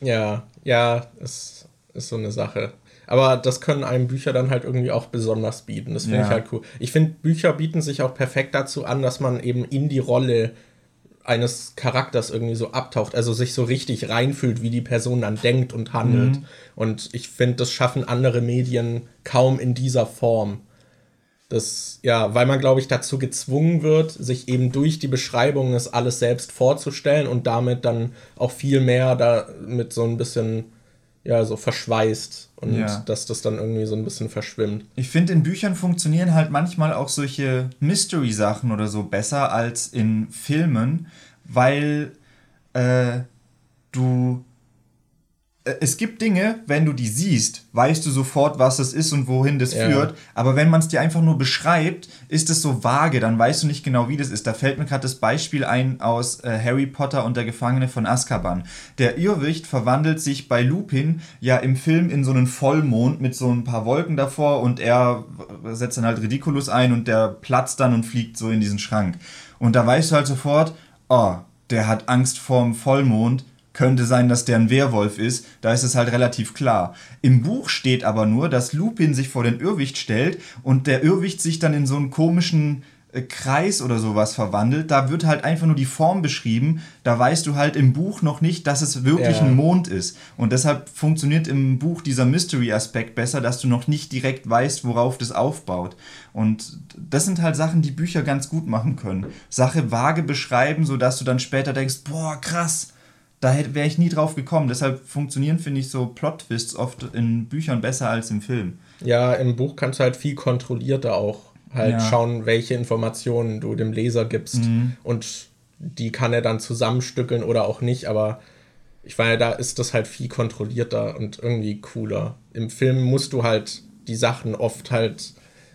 Ja, ja, es ist so eine Sache. Aber das können einem Bücher dann halt irgendwie auch besonders bieten. Das finde ja. ich halt cool. Ich finde, Bücher bieten sich auch perfekt dazu an, dass man eben in die Rolle eines Charakters irgendwie so abtaucht, also sich so richtig reinfühlt, wie die Person dann denkt und handelt. Mhm. Und ich finde, das schaffen andere Medien kaum in dieser Form. Das, ja, weil man, glaube ich, dazu gezwungen wird, sich eben durch die Beschreibung das alles selbst vorzustellen und damit dann auch viel mehr damit so ein bisschen, ja, so verschweißt und ja. dass das dann irgendwie so ein bisschen verschwimmt. Ich finde, in Büchern funktionieren halt manchmal auch solche Mystery-Sachen oder so besser als in Filmen, weil äh, du es gibt Dinge, wenn du die siehst, weißt du sofort, was es ist und wohin das ja. führt. Aber wenn man es dir einfach nur beschreibt, ist es so vage, dann weißt du nicht genau, wie das ist. Da fällt mir gerade das Beispiel ein aus äh, Harry Potter und der Gefangene von Azkaban. Der Irrwicht verwandelt sich bei Lupin ja im Film in so einen Vollmond mit so ein paar Wolken davor und er setzt dann halt Ridiculus ein und der platzt dann und fliegt so in diesen Schrank. Und da weißt du halt sofort, oh, der hat Angst vorm Vollmond könnte sein, dass der ein Werwolf ist. Da ist es halt relativ klar. Im Buch steht aber nur, dass Lupin sich vor den Irrwicht stellt und der Irrwicht sich dann in so einen komischen äh, Kreis oder sowas verwandelt. Da wird halt einfach nur die Form beschrieben. Da weißt du halt im Buch noch nicht, dass es wirklich ja. ein Mond ist. Und deshalb funktioniert im Buch dieser Mystery-Aspekt besser, dass du noch nicht direkt weißt, worauf das aufbaut. Und das sind halt Sachen, die Bücher ganz gut machen können. Sache vage beschreiben, sodass du dann später denkst, boah, krass da wäre ich nie drauf gekommen. Deshalb funktionieren, finde ich, so Plot-Twists oft in Büchern besser als im Film. Ja, im Buch kannst du halt viel kontrollierter auch halt ja. schauen, welche Informationen du dem Leser gibst. Mhm. Und die kann er dann zusammenstückeln oder auch nicht, aber ich meine, da ist das halt viel kontrollierter und irgendwie cooler. Im Film musst du halt die Sachen oft halt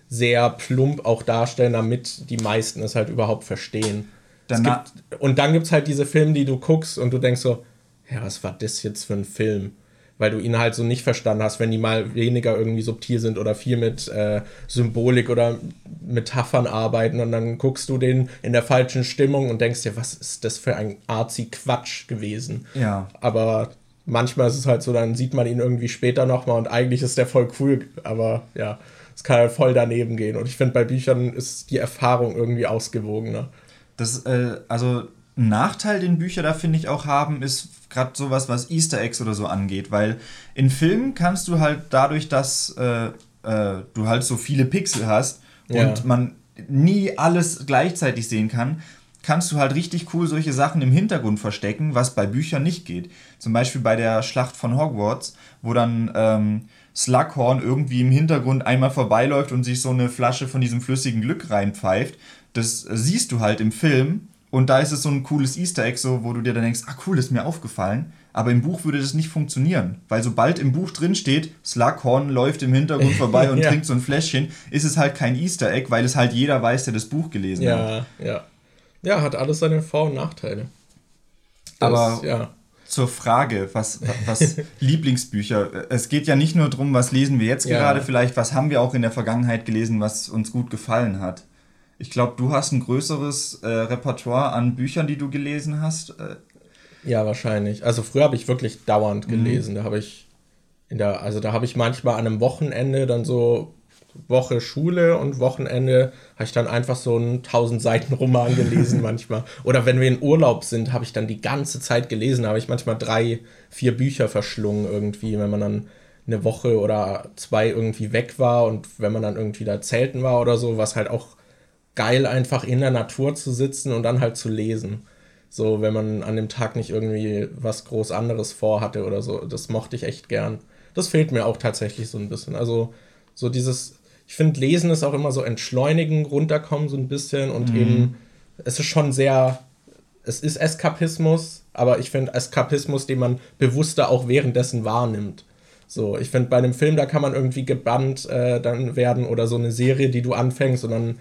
sehr plump auch darstellen, damit die meisten es halt überhaupt verstehen. Danach gibt, und dann gibt es halt diese Filme, die du guckst und du denkst so, ja, was war das jetzt für ein Film? Weil du ihn halt so nicht verstanden hast, wenn die mal weniger irgendwie subtil sind oder viel mit äh, Symbolik oder Metaphern arbeiten und dann guckst du den in der falschen Stimmung und denkst dir, was ist das für ein arzi Quatsch gewesen? Ja. Aber manchmal ist es halt so, dann sieht man ihn irgendwie später nochmal und eigentlich ist der voll cool, aber ja, es kann halt voll daneben gehen. Und ich finde, bei Büchern ist die Erfahrung irgendwie ausgewogener. Das, äh, also ein Nachteil, den Bücher da finde ich auch haben, ist gerade sowas, was Easter Eggs oder so angeht, weil in Filmen kannst du halt dadurch, dass äh, äh, du halt so viele Pixel hast ja. und man nie alles gleichzeitig sehen kann, kannst du halt richtig cool solche Sachen im Hintergrund verstecken, was bei Büchern nicht geht. Zum Beispiel bei der Schlacht von Hogwarts, wo dann ähm, Slughorn irgendwie im Hintergrund einmal vorbeiläuft und sich so eine Flasche von diesem flüssigen Glück reinpfeift das siehst du halt im Film und da ist es so ein cooles Easter Egg, so, wo du dir dann denkst, ah cool, ist mir aufgefallen. Aber im Buch würde das nicht funktionieren, weil sobald im Buch drin steht, Slughorn läuft im Hintergrund vorbei und ja. trinkt so ein Fläschchen, ist es halt kein Easter Egg, weil es halt jeder weiß, der das Buch gelesen ja, hat. Ja, ja. Ja, hat alles seine Vor- und Nachteile. Das, Aber ja. zur Frage, was, was Lieblingsbücher, es geht ja nicht nur darum, was lesen wir jetzt ja. gerade vielleicht, was haben wir auch in der Vergangenheit gelesen, was uns gut gefallen hat. Ich glaube, du hast ein größeres äh, Repertoire an Büchern, die du gelesen hast. Äh. Ja, wahrscheinlich. Also früher habe ich wirklich dauernd mhm. gelesen. Mhm. Da habe ich in der, also da habe ich manchmal an einem Wochenende dann so Woche Schule und Wochenende habe ich dann einfach so einen 1000 Seiten Roman gelesen manchmal. Oder wenn wir in Urlaub sind, habe ich dann die ganze Zeit gelesen, habe ich manchmal drei, vier Bücher verschlungen irgendwie, wenn man dann eine Woche oder zwei irgendwie weg war und wenn man dann irgendwie da zelten war oder so, was halt auch geil einfach in der Natur zu sitzen und dann halt zu lesen. So, wenn man an dem Tag nicht irgendwie was groß anderes vorhatte oder so. Das mochte ich echt gern. Das fehlt mir auch tatsächlich so ein bisschen. Also, so dieses, ich finde, Lesen ist auch immer so entschleunigen, runterkommen so ein bisschen und mhm. eben, es ist schon sehr, es ist Eskapismus, aber ich finde Eskapismus, den man bewusster auch währenddessen wahrnimmt. So, ich finde, bei einem Film, da kann man irgendwie gebannt äh, dann werden oder so eine Serie, die du anfängst und dann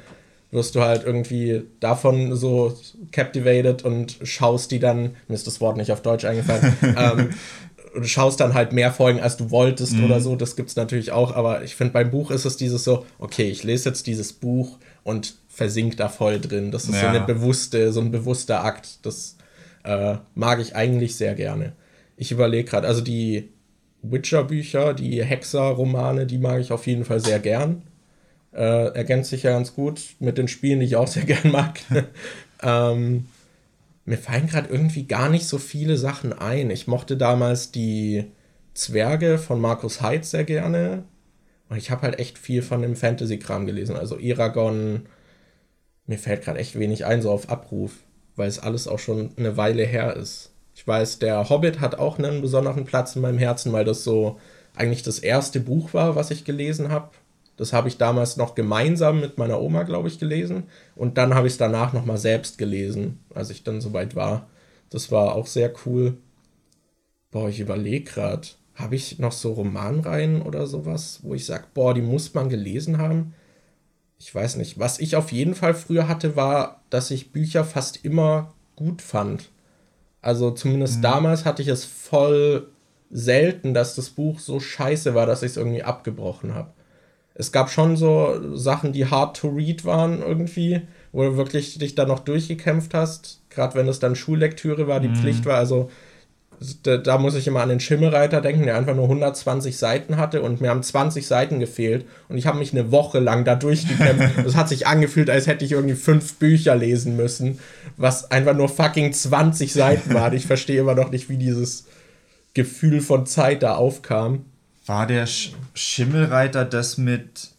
wirst du halt irgendwie davon so captivated und schaust die dann, mir ist das Wort nicht auf Deutsch eingefallen, ähm, du schaust dann halt mehr Folgen, als du wolltest mhm. oder so, das gibt es natürlich auch, aber ich finde, beim Buch ist es dieses so, okay, ich lese jetzt dieses Buch und versink da voll drin. Das ist ja. so eine bewusste, so ein bewusster Akt. Das äh, mag ich eigentlich sehr gerne. Ich überlege gerade, also die Witcher-Bücher, die Hexer-Romane, die mag ich auf jeden Fall sehr gern. Äh, ergänzt sich ja ganz gut mit den Spielen, die ich auch sehr gern mag. ähm, mir fallen gerade irgendwie gar nicht so viele Sachen ein. Ich mochte damals die Zwerge von Markus Heitz sehr gerne. Und ich habe halt echt viel von dem Fantasy-Kram gelesen. Also Eragon. Mir fällt gerade echt wenig ein, so auf Abruf, weil es alles auch schon eine Weile her ist. Ich weiß, der Hobbit hat auch einen besonderen Platz in meinem Herzen, weil das so eigentlich das erste Buch war, was ich gelesen habe. Das habe ich damals noch gemeinsam mit meiner Oma, glaube ich, gelesen. Und dann habe ich es danach nochmal selbst gelesen, als ich dann soweit war. Das war auch sehr cool. Boah, ich überlege gerade, habe ich noch so Romanreihen oder sowas, wo ich sage, boah, die muss man gelesen haben? Ich weiß nicht. Was ich auf jeden Fall früher hatte, war, dass ich Bücher fast immer gut fand. Also zumindest mhm. damals hatte ich es voll selten, dass das Buch so scheiße war, dass ich es irgendwie abgebrochen habe es gab schon so Sachen, die hard to read waren irgendwie, wo du wirklich dich da noch durchgekämpft hast. Gerade wenn es dann Schullektüre war, die mhm. Pflicht war. Also da, da, muss ich immer an den Schimmelreiter denken, der einfach nur 120 Seiten hatte und mir haben 20 Seiten gefehlt und ich habe mich eine Woche lang da durchgekämpft. Es hat sich angefühlt, als hätte ich irgendwie fünf Bücher lesen müssen, was einfach nur fucking 20 Seiten war. Ich verstehe immer noch nicht, wie dieses Gefühl von Zeit da aufkam. War der Sch Schimmelreiter das mit.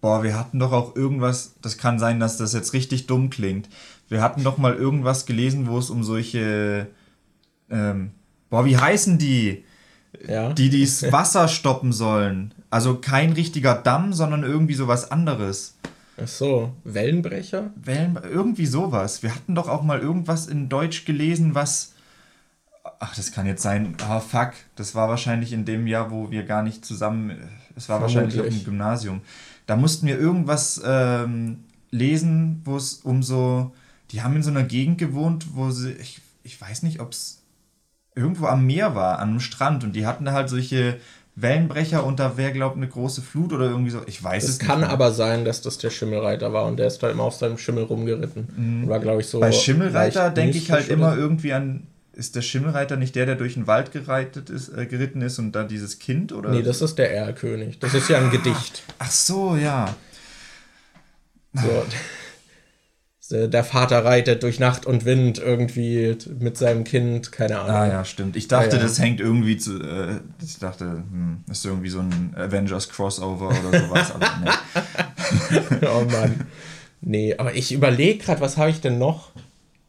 Boah, wir hatten doch auch irgendwas. Das kann sein, dass das jetzt richtig dumm klingt. Wir hatten doch mal irgendwas gelesen, wo es um solche. Ähm, boah, wie heißen die? Ja. Die das Wasser stoppen sollen. Also kein richtiger Damm, sondern irgendwie sowas anderes. Ach so, Wellenbrecher? Wellen, irgendwie sowas. Wir hatten doch auch mal irgendwas in Deutsch gelesen, was Ach, das kann jetzt sein. Ah, fuck. Das war wahrscheinlich in dem Jahr, wo wir gar nicht zusammen. Es war Vermutlich. wahrscheinlich im Gymnasium. Da mussten wir irgendwas ähm, lesen, wo es um so. Die haben in so einer Gegend gewohnt, wo sie. Ich, ich weiß nicht, ob es irgendwo am Meer war, an einem Strand. Und die hatten da halt solche Wellenbrecher und da wäre, glaube ich, eine große Flut oder irgendwie so. Ich weiß es, es nicht. Es kann mehr. aber sein, dass das der Schimmelreiter war und der ist da immer auf seinem Schimmel rumgeritten. Mhm. War, glaube ich, so. Bei Schimmelreiter denke ich halt immer irgendwie an ist der Schimmelreiter nicht der, der durch den Wald gereitet ist, äh, geritten ist und da dieses Kind? Oder? Nee, das ist der Erlkönig. Das ist ja ein Gedicht. Ach so, ja. So. Der Vater reitet durch Nacht und Wind irgendwie mit seinem Kind, keine Ahnung. Ah ja, stimmt. Ich dachte, ah, ja. das hängt irgendwie zu. Äh, ich dachte, hm, ist irgendwie so ein Avengers Crossover oder sowas. aber nee. oh Mann. Nee, aber ich überlege gerade, was habe ich denn noch?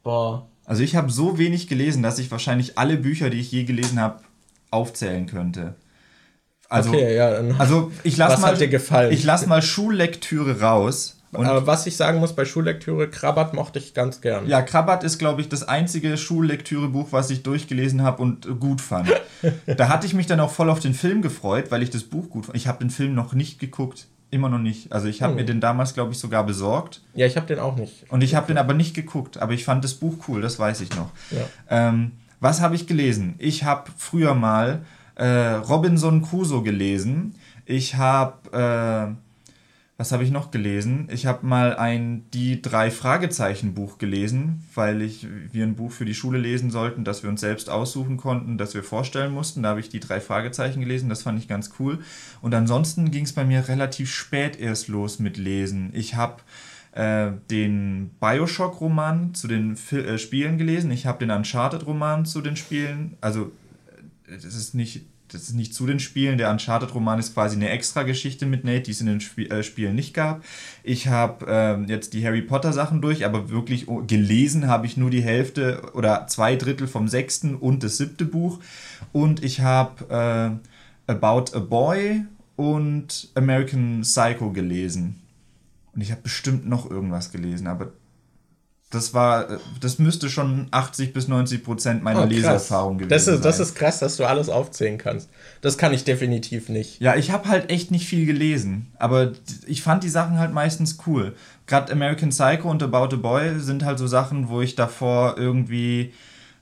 Boah. Also ich habe so wenig gelesen, dass ich wahrscheinlich alle Bücher, die ich je gelesen habe, aufzählen könnte. Also, okay, ja, also ich lasse mal, ich lasse mal Schullektüre raus. Aber was ich sagen muss bei Schullektüre, Krabat mochte ich ganz gern. Ja, Krabat ist, glaube ich, das einzige Schullektürebuch, was ich durchgelesen habe und gut fand. da hatte ich mich dann auch voll auf den Film gefreut, weil ich das Buch gut fand. Ich habe den Film noch nicht geguckt. Immer noch nicht. Also ich habe hm. mir den damals, glaube ich, sogar besorgt. Ja, ich habe den auch nicht. Und ich habe den aber nicht geguckt. Aber ich fand das Buch cool, das weiß ich noch. Ja. Ähm, was habe ich gelesen? Ich habe früher mal äh, Robinson Crusoe gelesen. Ich habe, äh, was habe ich noch gelesen? Ich habe mal ein Die drei Fragezeichen Buch gelesen, weil ich, wir ein Buch für die Schule lesen sollten, das wir uns selbst aussuchen konnten, das wir vorstellen mussten. Da habe ich die drei Fragezeichen gelesen, das fand ich ganz cool. Und ansonsten ging es bei mir relativ spät erst los mit Lesen. Ich habe äh, den Bioshock-Roman zu den Fil äh, Spielen gelesen. Ich habe den Uncharted-Roman zu den Spielen. Also, das ist nicht das ist nicht zu den Spielen. Der Uncharted-Roman ist quasi eine Extra-Geschichte mit Nate, die es in den Sp äh, Spielen nicht gab. Ich habe äh, jetzt die Harry Potter-Sachen durch, aber wirklich gelesen habe ich nur die Hälfte oder zwei Drittel vom sechsten und das siebte Buch. Und ich habe äh, About a Boy und American Psycho gelesen. Und ich habe bestimmt noch irgendwas gelesen, aber das war, das müsste schon 80 bis 90 Prozent meiner oh, Leseerfahrung gewesen das ist, sein. Das ist krass, dass du alles aufzählen kannst. Das kann ich definitiv nicht. Ja, ich habe halt echt nicht viel gelesen, aber ich fand die Sachen halt meistens cool. Gerade American Psycho und About a Boy sind halt so Sachen, wo ich davor irgendwie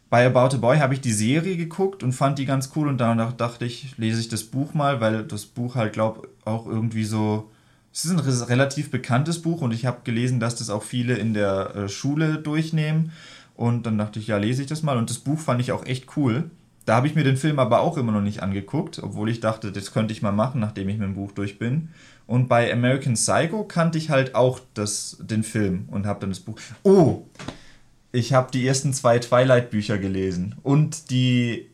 bei About a Boy habe ich die Serie geguckt und fand die ganz cool und danach dachte ich, lese ich das Buch mal, weil das Buch halt glaube auch irgendwie so es ist ein relativ bekanntes Buch und ich habe gelesen, dass das auch viele in der äh, Schule durchnehmen. Und dann dachte ich, ja, lese ich das mal. Und das Buch fand ich auch echt cool. Da habe ich mir den Film aber auch immer noch nicht angeguckt, obwohl ich dachte, das könnte ich mal machen, nachdem ich mit dem Buch durch bin. Und bei American Psycho kannte ich halt auch das, den Film und habe dann das Buch. Oh! Ich habe die ersten zwei Twilight-Bücher gelesen und die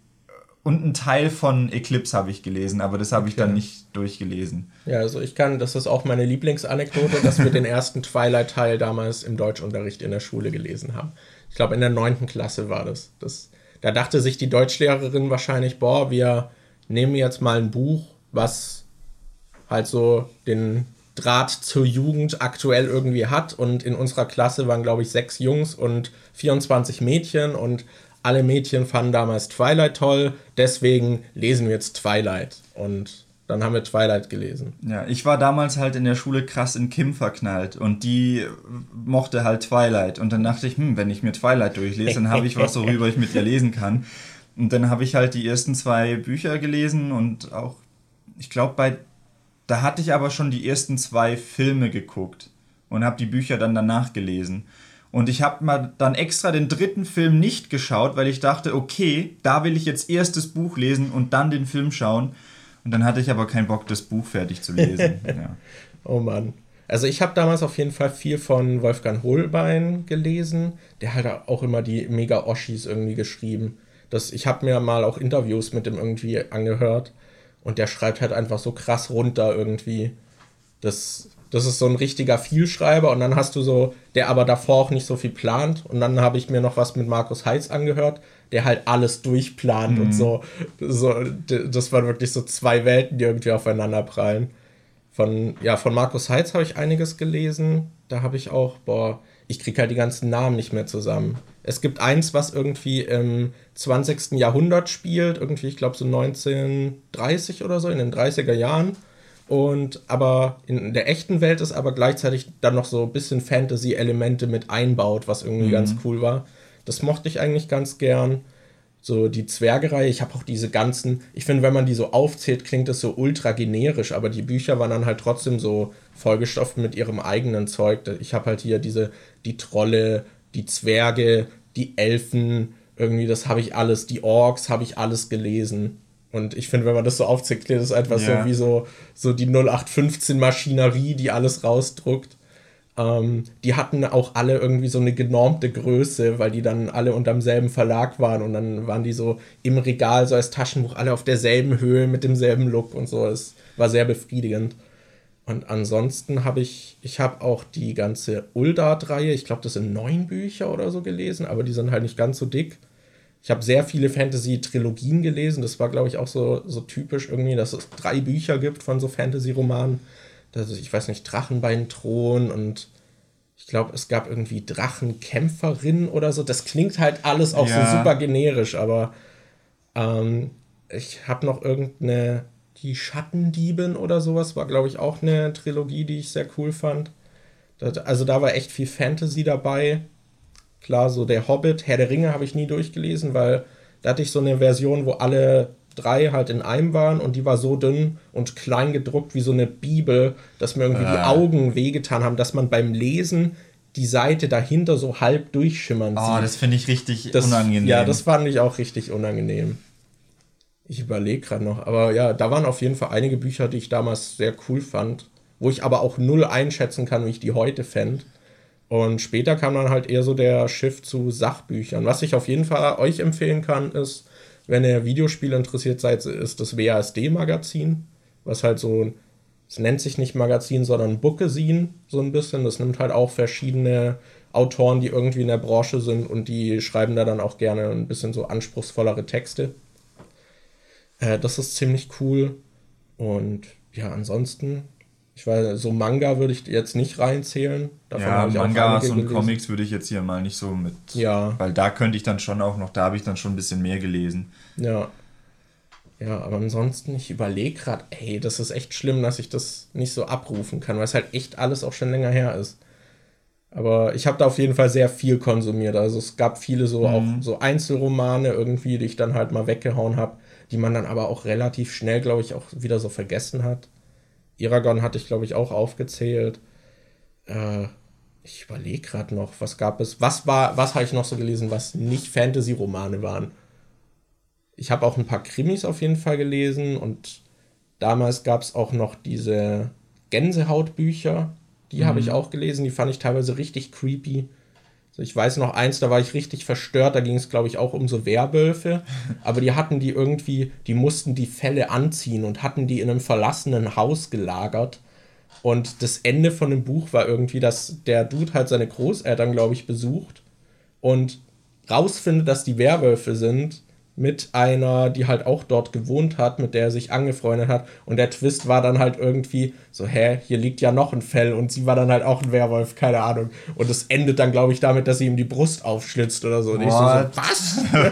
und ein Teil von Eclipse habe ich gelesen, aber das habe ich dann nicht durchgelesen. Ja, also ich kann, das ist auch meine Lieblingsanekdote, dass wir den ersten Twilight-Teil damals im Deutschunterricht in der Schule gelesen haben. Ich glaube, in der neunten Klasse war das. das. Da dachte sich die Deutschlehrerin wahrscheinlich, boah, wir nehmen jetzt mal ein Buch, was halt so den Draht zur Jugend aktuell irgendwie hat. Und in unserer Klasse waren, glaube ich, sechs Jungs und 24 Mädchen und alle Mädchen fanden damals Twilight toll, deswegen lesen wir jetzt Twilight. Und dann haben wir Twilight gelesen. Ja, ich war damals halt in der Schule krass in Kim verknallt und die mochte halt Twilight. Und dann dachte ich, hm, wenn ich mir Twilight durchlese, dann habe ich was, worüber ich mit ihr lesen kann. Und dann habe ich halt die ersten zwei Bücher gelesen und auch, ich glaube, bei, da hatte ich aber schon die ersten zwei Filme geguckt und habe die Bücher dann danach gelesen. Und ich habe mal dann extra den dritten Film nicht geschaut, weil ich dachte, okay, da will ich jetzt erst das Buch lesen und dann den Film schauen. Und dann hatte ich aber keinen Bock, das Buch fertig zu lesen. ja. Oh Mann. Also ich habe damals auf jeden Fall viel von Wolfgang Holbein gelesen. Der hat auch immer die Mega-Oschis irgendwie geschrieben. Das, ich habe mir mal auch Interviews mit dem irgendwie angehört. Und der schreibt halt einfach so krass runter irgendwie. Das das ist so ein richtiger Vielschreiber und dann hast du so, der aber davor auch nicht so viel plant. Und dann habe ich mir noch was mit Markus Heitz angehört, der halt alles durchplant mhm. und so. so. Das waren wirklich so zwei Welten, die irgendwie aufeinander prallen. Von, ja, von Markus Heitz habe ich einiges gelesen. Da habe ich auch, boah, ich kriege halt die ganzen Namen nicht mehr zusammen. Es gibt eins, was irgendwie im 20. Jahrhundert spielt, irgendwie, ich glaube so 1930 oder so, in den 30er Jahren und aber in der echten Welt ist aber gleichzeitig dann noch so ein bisschen Fantasy-Elemente mit einbaut, was irgendwie mhm. ganz cool war. Das mochte ich eigentlich ganz gern. So die Zwergerei, ich habe auch diese ganzen, ich finde, wenn man die so aufzählt, klingt das so ultra generisch, aber die Bücher waren dann halt trotzdem so vollgestopft mit ihrem eigenen Zeug. Ich habe halt hier diese, die Trolle, die Zwerge, die Elfen, irgendwie, das habe ich alles, die Orks habe ich alles gelesen. Und ich finde, wenn man das so aufzählt, klingt das einfach ja. so wie so, so die 0815-Maschinerie, die alles rausdruckt. Ähm, die hatten auch alle irgendwie so eine genormte Größe, weil die dann alle unterm selben Verlag waren und dann waren die so im Regal, so als Taschenbuch, alle auf derselben Höhe mit demselben Look und so. Es war sehr befriedigend. Und ansonsten habe ich, ich habe auch die ganze Uldart-Reihe, ich glaube, das sind neun Bücher oder so gelesen, aber die sind halt nicht ganz so dick. Ich habe sehr viele Fantasy-Trilogien gelesen. Das war, glaube ich, auch so, so typisch irgendwie, dass es drei Bücher gibt von so Fantasy-Romanen. Ich weiß nicht, Drachenbein Thron und ich glaube, es gab irgendwie Drachenkämpferin oder so. Das klingt halt alles auch ja. so super generisch, aber ähm, ich habe noch irgendeine, die Schattendieben oder sowas, war, glaube ich, auch eine Trilogie, die ich sehr cool fand. Das, also da war echt viel Fantasy dabei. Klar, so der Hobbit, Herr der Ringe habe ich nie durchgelesen, weil da hatte ich so eine Version, wo alle drei halt in einem waren und die war so dünn und klein gedruckt wie so eine Bibel, dass mir irgendwie die Ah. Augen wehgetan haben, dass man beim Lesen die Seite dahinter so halb durchschimmern Oh, sieht. das finde ich richtig Das- unangenehm. Ja, das fand ich auch richtig unangenehm. Ich überlege gerade noch, aber ja, da waren auf jeden Fall einige Bücher, die ich damals sehr cool fand, wo ich aber auch null einschätzen kann, wie ich die heute fände. Und später kam dann halt eher so der Shift zu Sachbüchern. Was ich auf jeden Fall euch empfehlen kann, ist, wenn ihr Videospiele interessiert seid, ist das WASD-Magazin, was halt so, es nennt sich nicht Magazin, sondern Bookesin so ein bisschen. Das nimmt halt auch verschiedene Autoren, die irgendwie in der Branche sind und die schreiben da dann auch gerne ein bisschen so anspruchsvollere Texte. Äh, das ist ziemlich cool. Und ja, ansonsten, ich weiß, so Manga würde ich jetzt nicht reinzählen. Davon ja, habe ich auch Mangas und gelesen. Comics würde ich jetzt hier mal nicht so mit. Ja. Weil da könnte ich dann schon auch noch, da habe ich dann schon ein bisschen mehr gelesen. Ja. Ja, aber ansonsten, ich überlege gerade, ey, das ist echt schlimm, dass ich das nicht so abrufen kann, weil es halt echt alles auch schon länger her ist. Aber ich habe da auf jeden Fall sehr viel konsumiert. Also es gab viele so auch so Einzelromane irgendwie, die ich dann halt mal weggehauen habe, die man dann aber auch relativ schnell, glaube ich, auch wieder so vergessen hat. Eragon hatte ich, glaube ich, auch aufgezählt. Äh, ich überlege gerade noch, was gab es? Was war, was habe ich noch so gelesen, was nicht Fantasy-Romane waren? Ich habe auch ein paar Krimis auf jeden Fall gelesen und damals gab es auch noch diese Gänsehautbücher. Die habe ich auch gelesen, die fand ich teilweise richtig creepy. Also ich weiß noch eins, da war ich richtig verstört, da ging es, glaube ich, auch um so Werwölfe. Aber die hatten die irgendwie, die mussten die Felle anziehen und hatten die in einem verlassenen Haus gelagert. Und das Ende von dem Buch war irgendwie, dass der Dude halt seine Großeltern, glaube ich, besucht und rausfindet, dass die Werwölfe sind mit einer, die halt auch dort gewohnt hat, mit der er sich angefreundet hat. Und der Twist war dann halt irgendwie so, hä, hier liegt ja noch ein Fell und sie war dann halt auch ein Werwolf, keine Ahnung. Und es endet dann, glaube ich, damit, dass sie ihm die Brust aufschlitzt oder so. Und ich so, so, was?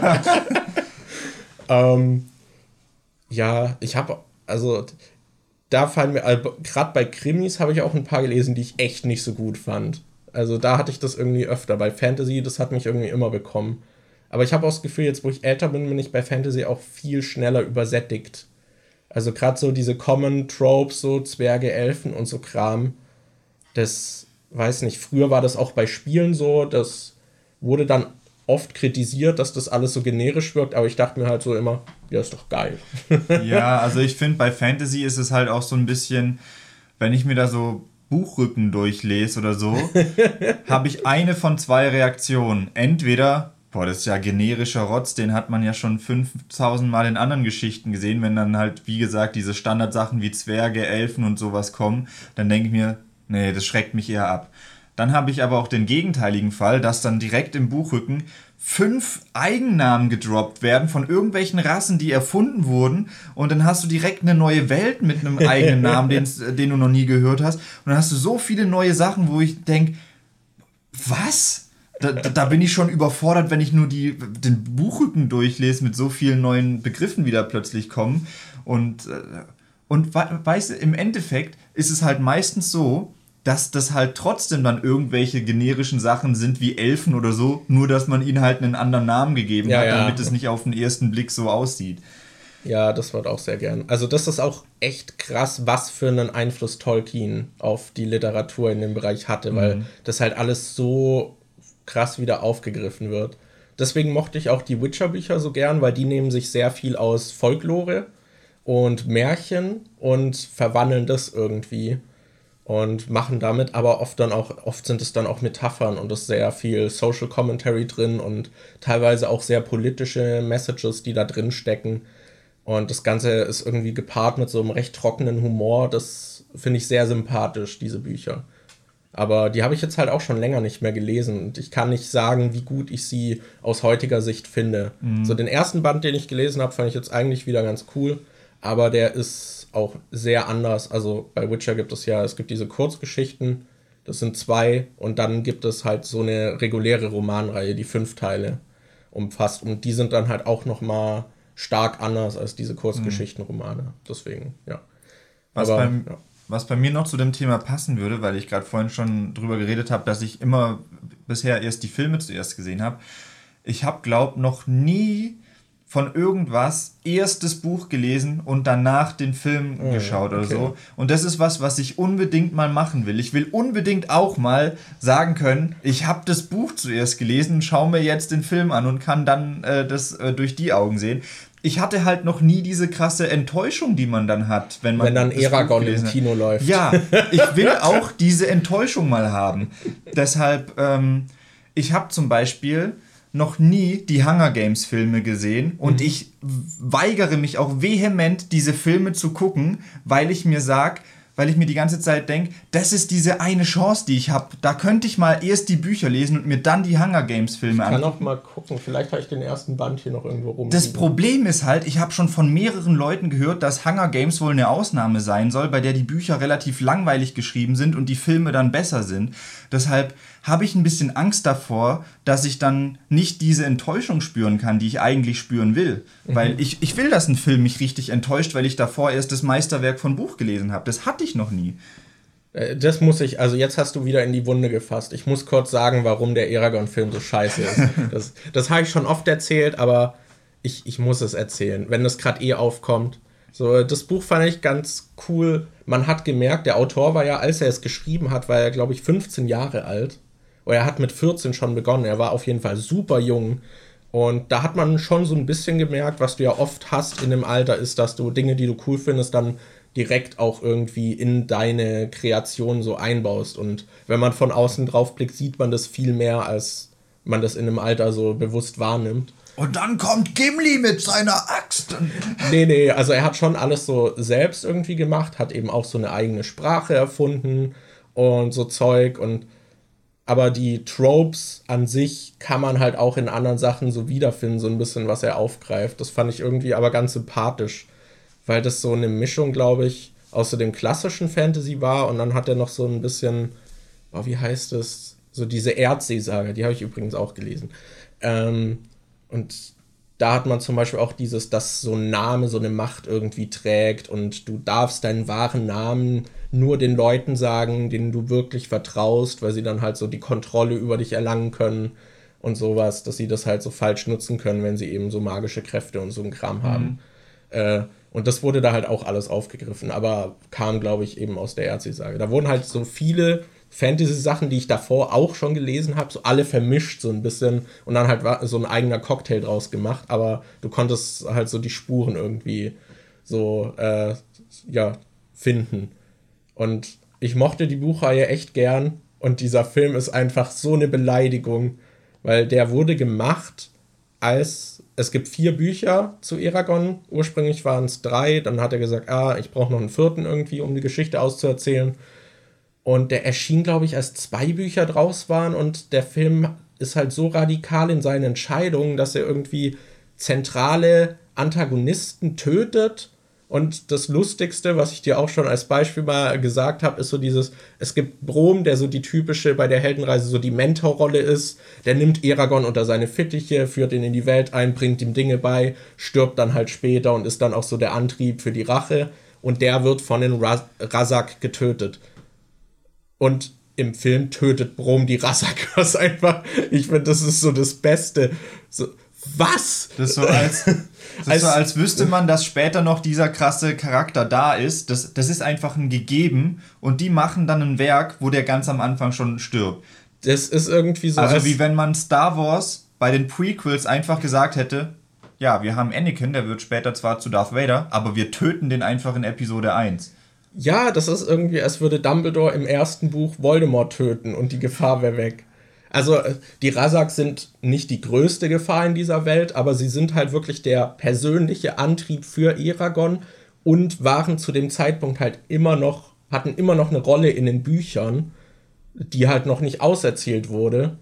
ähm, ja, ich habe, also da fallen mir, also, gerade bei Krimis habe ich auch ein paar gelesen, die ich echt nicht so gut fand. Also da hatte ich das irgendwie öfter. Bei Fantasy, das hat mich irgendwie immer bekommen. Aber ich habe auch das Gefühl, jetzt wo ich älter bin, bin ich bei Fantasy auch viel schneller übersättigt. Also gerade so diese Common Tropes, so Zwerge, Elfen und so Kram. Das, weiß nicht, früher war das auch bei Spielen so, das wurde dann oft kritisiert, dass das alles so generisch wirkt, aber ich dachte mir halt so immer, ja, ist doch geil. Ja, also ich finde, bei Fantasy ist es halt auch so ein bisschen, wenn ich mir da so Buchrücken durchlese oder so, habe ich eine von zwei Reaktionen. Entweder, boah, das ist ja generischer Rotz, den hat man ja schon 5000 Mal in anderen Geschichten gesehen, wenn dann halt, wie gesagt, diese Standardsachen wie Zwerge, Elfen und sowas kommen, dann denke ich mir, nee, das schreckt mich eher ab. Dann habe ich aber auch den gegenteiligen Fall, dass dann direkt im Buchrücken fünf Eigennamen gedroppt werden von irgendwelchen Rassen, die erfunden wurden. Und dann hast du direkt eine neue Welt mit einem eigenen Namen, den's- den du noch nie gehört hast. Und dann hast du so viele neue Sachen, wo ich denke, was? Da, da, bin ich schon überfordert, wenn ich nur die, den Buchrücken durchlese mit so vielen neuen Begriffen, die da plötzlich kommen. Und, äh, und we- weißt du, im Endeffekt ist es halt meistens so, dass das halt trotzdem dann irgendwelche generischen Sachen sind wie Elfen oder so, nur dass man ihnen halt einen anderen Namen gegeben Ja, hat, ja. damit es nicht auf den ersten Blick so aussieht. Ja, das wird auch sehr gern. Also das ist auch echt krass, was für einen Einfluss Tolkien auf die Literatur in dem Bereich hatte, weil das halt alles so krass wieder aufgegriffen wird. Deswegen mochte ich auch die Witcher-Bücher so gern, weil die nehmen sich sehr viel aus Folklore und Märchen und verwandeln das irgendwie und machen damit aber oft dann auch, oft sind es dann auch Metaphern und es ist sehr viel Social Commentary drin und teilweise auch sehr politische Messages, die da drin stecken. Und das Ganze ist irgendwie gepaart mit so einem recht trockenen Humor. Das finde ich sehr sympathisch, diese Bücher. Aber die habe ich jetzt halt auch schon länger nicht mehr gelesen. Und ich kann nicht sagen, wie gut ich sie aus heutiger Sicht finde. So den ersten Band, den ich gelesen habe, fand ich jetzt eigentlich wieder ganz cool. Aber der ist auch sehr anders. Also bei Witcher gibt es ja, es gibt diese Kurzgeschichten. Das sind zwei. Und dann gibt es halt so eine reguläre Romanreihe, die fünf Teile umfasst. Und die sind dann halt auch noch mal stark anders als diese Kurzgeschichtenromane. Deswegen, ja. Was, Aber, beim, ja. Was bei mir noch zu dem Thema passen würde, weil ich gerade vorhin schon drüber geredet habe, dass ich immer bisher erst die Filme zuerst gesehen habe. Ich habe, glaube noch nie von irgendwas erst das Buch gelesen und danach den Film oh, geschaut oder okay. so. Und das ist was, was ich unbedingt mal machen will. Ich will unbedingt auch mal sagen können, ich habe das Buch zuerst gelesen, schaue mir jetzt den Film an und kann dann äh, das äh, durch die Augen sehen. Ich hatte halt noch nie diese krasse Enttäuschung, die man dann hat, wenn man. Wenn dann Eragon im Kino läuft. Ja, ich will auch diese Enttäuschung mal haben. Deshalb, ähm, ich habe zum Beispiel noch nie die Hunger Games Filme gesehen und mhm. ich weigere mich auch vehement, diese Filme zu gucken, weil ich mir sage, weil ich mir die ganze Zeit denke, das ist diese eine Chance, die ich habe. Da könnte ich mal erst die Bücher lesen und mir dann die Hunger Games Filme anschauen. Ich kann auch mal gucken, vielleicht habe ich den ersten Band hier noch irgendwo rum. Das Problem ist halt, ich habe schon von mehreren Leuten gehört, dass Hunger Games wohl eine Ausnahme sein soll, bei der die Bücher relativ langweilig geschrieben sind und die Filme dann besser sind. Deshalb habe ich ein bisschen Angst davor, dass ich dann nicht diese Enttäuschung spüren kann, die ich eigentlich spüren will. Mhm. Weil ich, ich will, dass ein Film mich richtig enttäuscht, weil ich davor erst das Meisterwerk von Buch gelesen habe. Das hatte ich noch nie. Äh, das muss ich, also jetzt hast du wieder in die Wunde gefasst. Ich muss kurz sagen, warum der Eragon-Film so scheiße ist. Das, das habe ich schon oft erzählt, aber ich, ich muss es erzählen, wenn das gerade eh aufkommt. So, das Buch fand ich ganz cool. Man hat gemerkt, der Autor war ja, als er es geschrieben hat, war er, glaube ich, 15 Jahre alt. Oder er hat mit 14 schon begonnen. Er war auf jeden Fall super jung. Und da hat man schon so ein bisschen gemerkt, was du ja oft hast in dem Alter, ist, dass du Dinge, die du cool findest, dann direkt auch irgendwie in deine Kreation so einbaust. Und wenn man von außen drauf blickt, sieht man das viel mehr, als man das in einem Alter so bewusst wahrnimmt. Und dann kommt Gimli mit seiner Axt. nee, nee, also er hat schon alles so selbst irgendwie gemacht, hat eben auch so eine eigene Sprache erfunden und so Zeug und aber die Tropes an sich kann man halt auch in anderen Sachen so wiederfinden, so ein bisschen, was er aufgreift. Das fand ich irgendwie aber ganz sympathisch, weil das so eine Mischung, glaube ich, aus so dem klassischen Fantasy war und dann hat er noch so ein bisschen, oh, wie heißt es, so diese Erdsee-Saga, die habe ich übrigens auch gelesen. Ähm, und da hat man zum Beispiel auch dieses, dass so ein Name so eine Macht irgendwie trägt und du darfst deinen wahren Namen nur den Leuten sagen, denen du wirklich vertraust, weil sie dann halt so die Kontrolle über dich erlangen können und sowas, dass sie das halt so falsch nutzen können, wenn sie eben so magische Kräfte und so ein Kram mhm. haben. Äh, und das wurde da halt auch alles aufgegriffen, aber kam, glaube ich, eben aus der Erzählsage. Da wurden halt so viele Fantasy-Sachen, die ich davor auch schon gelesen habe, so alle vermischt so ein bisschen und dann halt so ein eigener Cocktail draus gemacht, aber du konntest halt so die Spuren irgendwie so, äh, ja, finden. Und ich mochte die Buchreihe echt gern und dieser Film ist einfach so eine Beleidigung, weil der wurde gemacht als es gibt vier Bücher zu Eragon. Ursprünglich waren es drei, dann hat er gesagt, ah, ich brauche noch einen vierten irgendwie, um die Geschichte auszuerzählen. Und der erschien, glaube ich, als zwei Bücher draus waren und der Film ist halt so radikal in seinen Entscheidungen, dass er irgendwie zentrale Antagonisten tötet und das Lustigste, was ich dir auch schon als Beispiel mal gesagt habe, ist so dieses, es gibt Brom, der so die typische bei der Heldenreise so die Mentorrolle ist. Der nimmt Eragon unter seine Fittiche, führt ihn in die Welt ein, bringt ihm Dinge bei, stirbt dann halt später und ist dann auch so der Antrieb für die Rache. Und der wird von den Razak getötet. Und im Film tötet Brom die Razak, was einfach, ich finde, das ist so das Beste. So, was? Das ist so als, das als, so, als wüsste man, dass später noch dieser krasse Charakter da ist. Das, das ist einfach ein Gegeben und die machen dann ein Werk, wo der ganz am Anfang schon stirbt. Das ist irgendwie so. Also als wie wenn man Star Wars bei den Prequels einfach gesagt hätte, ja, wir haben Anakin, der wird später zwar zu Darth Vader, aber wir töten den einfach in Episode 1. Ja, das ist irgendwie, als würde Dumbledore im ersten Buch Voldemort töten und die Gefahr wäre weg. Also äh, die Razak sind nicht die größte Gefahr in dieser Welt, aber sie sind halt wirklich der persönliche Antrieb für Eragon und waren zu dem Zeitpunkt halt immer noch, hatten immer noch eine Rolle in den Büchern, die halt noch nicht auserzählt wurde.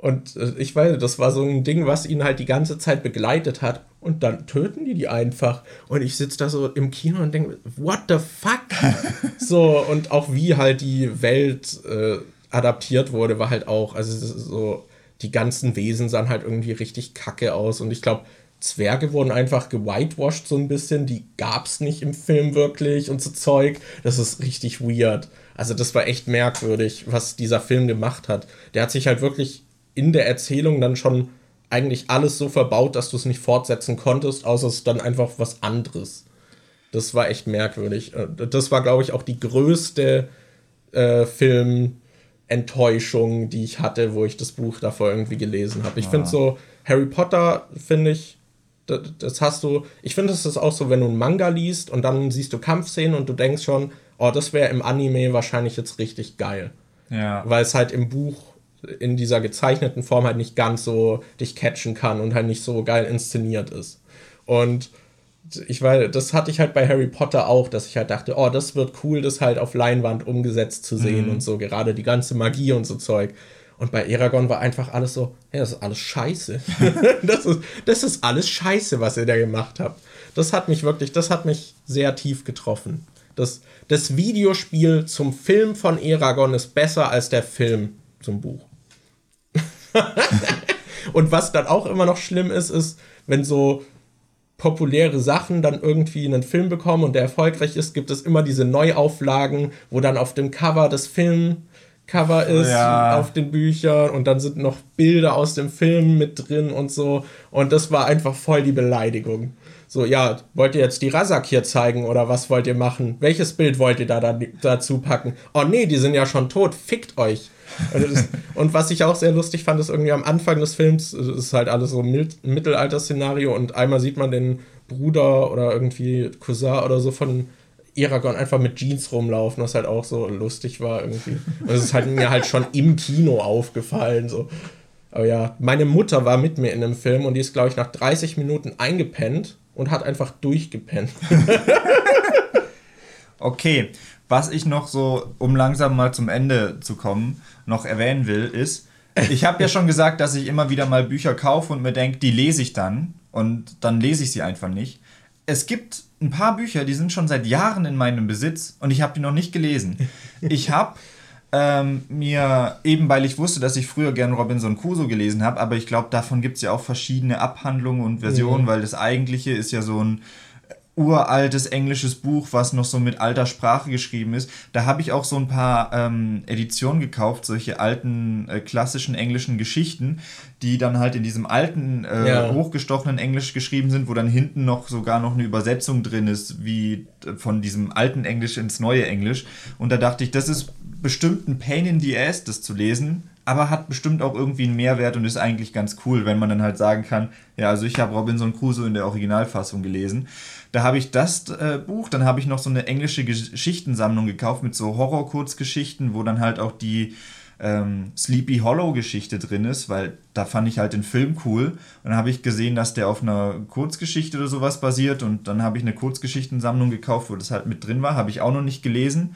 Und äh, ich weiß, das war so ein Ding, was ihn halt die ganze Zeit begleitet hat. Und dann töten die die einfach. Und ich sitze da so im Kino und denke, what the fuck? so, und auch wie halt die Welt äh, adaptiert wurde, war halt auch, also so, die ganzen Wesen sahen halt irgendwie richtig kacke aus. Und ich glaube, Zwerge wurden einfach gewhitewashed so ein bisschen. Die gab es nicht im Film wirklich und so Zeug. Das ist richtig weird. Also das war echt merkwürdig, was dieser Film gemacht hat. Der hat sich halt wirklich in der Erzählung dann schon eigentlich alles so verbaut, dass du es nicht fortsetzen konntest, außer es ist dann einfach was anderes. Das war echt merkwürdig. Äh, das war, glaube ich, auch die größte äh, Filmenttäuschung, die ich hatte, wo ich das Buch davor irgendwie gelesen habe. Ich ah. finde so, Harry Potter, finde ich, das, das, hast du, ich finde, das ist auch so, wenn du einen Manga liest und dann siehst du Kampfszenen und du denkst schon, oh, das wäre im Anime wahrscheinlich jetzt richtig geil. Ja. Weil es halt im Buch in dieser gezeichneten Form halt nicht ganz so dich catchen kann und halt nicht so geil inszeniert ist. Und ich weiß, das hatte ich halt bei Harry Potter auch, dass ich halt dachte, oh, das wird cool, das halt auf Leinwand umgesetzt zu sehen mhm. und so, gerade die ganze Magie und so Zeug. Und bei Eragon war einfach alles so, ja, das ist alles scheiße. das, ist, das ist alles scheiße, was ihr da gemacht habt. Das hat mich wirklich, das hat mich sehr tief getroffen. Das, das Videospiel zum Film von Eragon ist besser als der Film zum Buch. und was dann auch immer noch schlimm ist, ist, wenn so populäre Sachen dann irgendwie einen Film bekommen und der erfolgreich ist, gibt es immer diese Neuauflagen, wo dann auf dem Cover das Filmcover ist, ja. auf den Büchern und dann sind noch Bilder aus dem Film mit drin und so. Und das war einfach voll die Beleidigung. So, ja, wollt ihr jetzt die Rasak hier zeigen oder was wollt ihr machen? Welches Bild wollt ihr da, da dazu packen? Oh nee, die sind ja schon tot, fickt euch. Also und was ich auch sehr lustig fand, ist irgendwie am Anfang des Films, ist halt alles so ein Mittelalter-Szenario und einmal sieht man den Bruder oder irgendwie Cousin oder so von Eragon einfach mit Jeans rumlaufen, was halt auch so lustig war irgendwie. Und es ist halt mir halt schon im Kino aufgefallen. So. Aber ja, meine Mutter war mit mir in dem Film und die ist, glaube ich, nach 30 Minuten eingepennt und hat einfach durchgepennt. okay, was ich noch so, um langsam mal zum Ende zu kommen, noch erwähnen will, ist, ich habe ja schon gesagt, dass ich immer wieder mal Bücher kaufe und mir denke, die lese ich dann und dann lese ich sie einfach nicht. Es gibt ein paar Bücher, die sind schon seit Jahren in meinem Besitz und ich habe die noch nicht gelesen. Ich habe ähm, mir, eben weil ich wusste, dass ich früher gern Robinson Crusoe gelesen habe, aber ich glaube, davon gibt es ja auch verschiedene Abhandlungen und Versionen, mhm. weil das eigentliche ist ja so ein uraltes englisches Buch, was noch so mit alter Sprache geschrieben ist. Da habe ich auch so ein paar ähm, Editionen gekauft, solche alten äh, klassischen englischen Geschichten, die dann halt in diesem alten, äh, ja. hochgestochenen Englisch geschrieben sind, wo dann hinten noch sogar noch eine Übersetzung drin ist, wie äh, von diesem alten Englisch ins neue Englisch. Und da dachte ich, das ist bestimmt ein Pain in the Ass, das zu lesen, aber hat bestimmt auch irgendwie einen Mehrwert und ist eigentlich ganz cool, wenn man dann halt sagen kann, ja, also ich habe Robinson Crusoe in der Originalfassung gelesen. Da habe ich das äh, Buch, dann habe ich noch so eine englische Geschichtensammlung gekauft mit so Horror-Kurzgeschichten, wo dann halt auch die ähm, Sleepy Hollow Geschichte drin ist, weil da fand ich halt den Film cool. Und dann habe ich gesehen, dass der auf einer Kurzgeschichte oder sowas basiert und dann habe ich eine Kurzgeschichtensammlung gekauft, wo das halt mit drin war, habe ich auch noch nicht gelesen.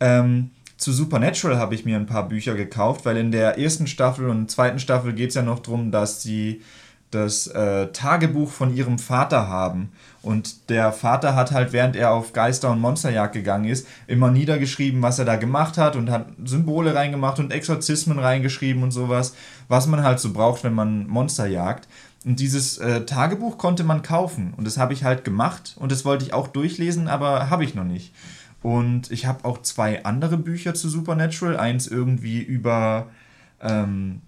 Ähm, zu Supernatural habe ich mir ein paar Bücher gekauft, weil in der ersten Staffel und zweiten Staffel geht es ja noch darum, dass sie das äh, Tagebuch von ihrem Vater haben. Und der Vater hat halt, während er auf Geister- und Monsterjagd gegangen ist, immer niedergeschrieben, was er da gemacht hat und hat Symbole reingemacht und Exorzismen reingeschrieben und sowas, was man halt so braucht, wenn man Monster jagt. Und dieses äh, Tagebuch konnte man kaufen und das habe ich halt gemacht und das wollte ich auch durchlesen, aber habe ich noch nicht. Und ich habe auch zwei andere Bücher zu Supernatural. Eins irgendwie über ähm,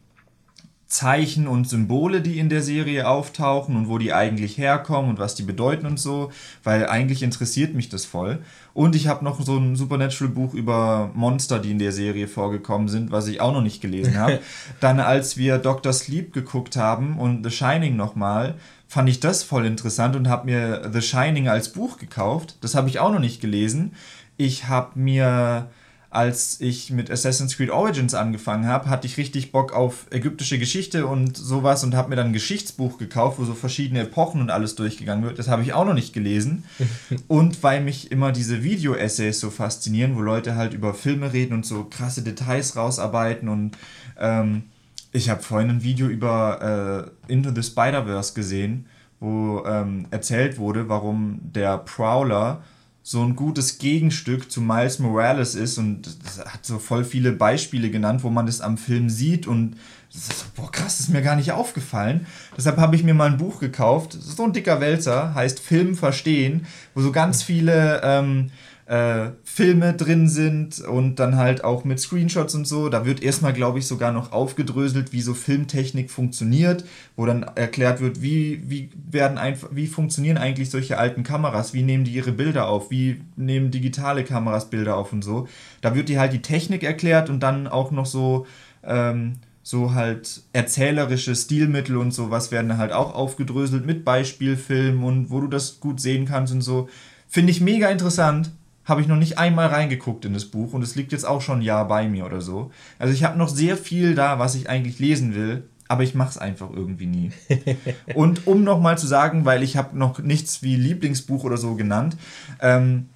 Zeichen und Symbole, die in der Serie auftauchen und wo die eigentlich herkommen und was die bedeuten und so, weil eigentlich interessiert mich das voll. Und ich habe noch so ein Supernatural-Buch über Monster, die in der Serie vorgekommen sind, was ich auch noch nicht gelesen habe. Dann, als wir Dr. Sleep geguckt haben und The Shining nochmal, fand ich das voll interessant und habe mir The Shining als Buch gekauft. Das habe ich auch noch nicht gelesen. Ich habe mir als ich mit Assassin's Creed Origins angefangen habe, hatte ich richtig Bock auf ägyptische Geschichte und sowas und habe mir dann ein Geschichtsbuch gekauft, wo so verschiedene Epochen und alles durchgegangen wird. Das habe ich auch noch nicht gelesen. und weil mich immer diese Video-Essays so faszinieren, wo Leute halt über Filme reden und so krasse Details rausarbeiten und ähm, ich habe vorhin ein Video über äh, Into the Spider-Verse gesehen, wo ähm, erzählt wurde, warum der Prowler so ein gutes Gegenstück zu Miles Morales ist und hat so voll viele Beispiele genannt, wo man das am Film sieht und so, boah krass, das ist mir gar nicht aufgefallen. Deshalb habe ich mir mal ein Buch gekauft, so ein dicker Wälzer, heißt Film verstehen, wo so ganz viele ähm, äh, Filme drin sind und dann halt auch mit Screenshots und so. Da wird erstmal, glaube ich, sogar noch aufgedröselt, wie so Filmtechnik funktioniert, wo dann erklärt wird, wie, wie, werden einfach, wie funktionieren eigentlich solche alten Kameras, wie nehmen die ihre Bilder auf, wie nehmen digitale Kameras Bilder auf und so. Da wird dir halt die Technik erklärt und dann auch noch so. Ähm, so halt erzählerische Stilmittel und sowas werden halt auch aufgedröselt mit Beispielfilmen und wo du das gut sehen kannst und so. Finde ich mega interessant habe ich noch nicht einmal reingeguckt in das Buch und es liegt jetzt auch schon ein Jahr bei mir oder so. Also ich habe noch sehr viel da, was ich eigentlich lesen will, aber ich mache es einfach irgendwie nie. und um nochmal zu sagen, weil ich habe noch nichts wie Lieblingsbuch oder so genannt, ähm,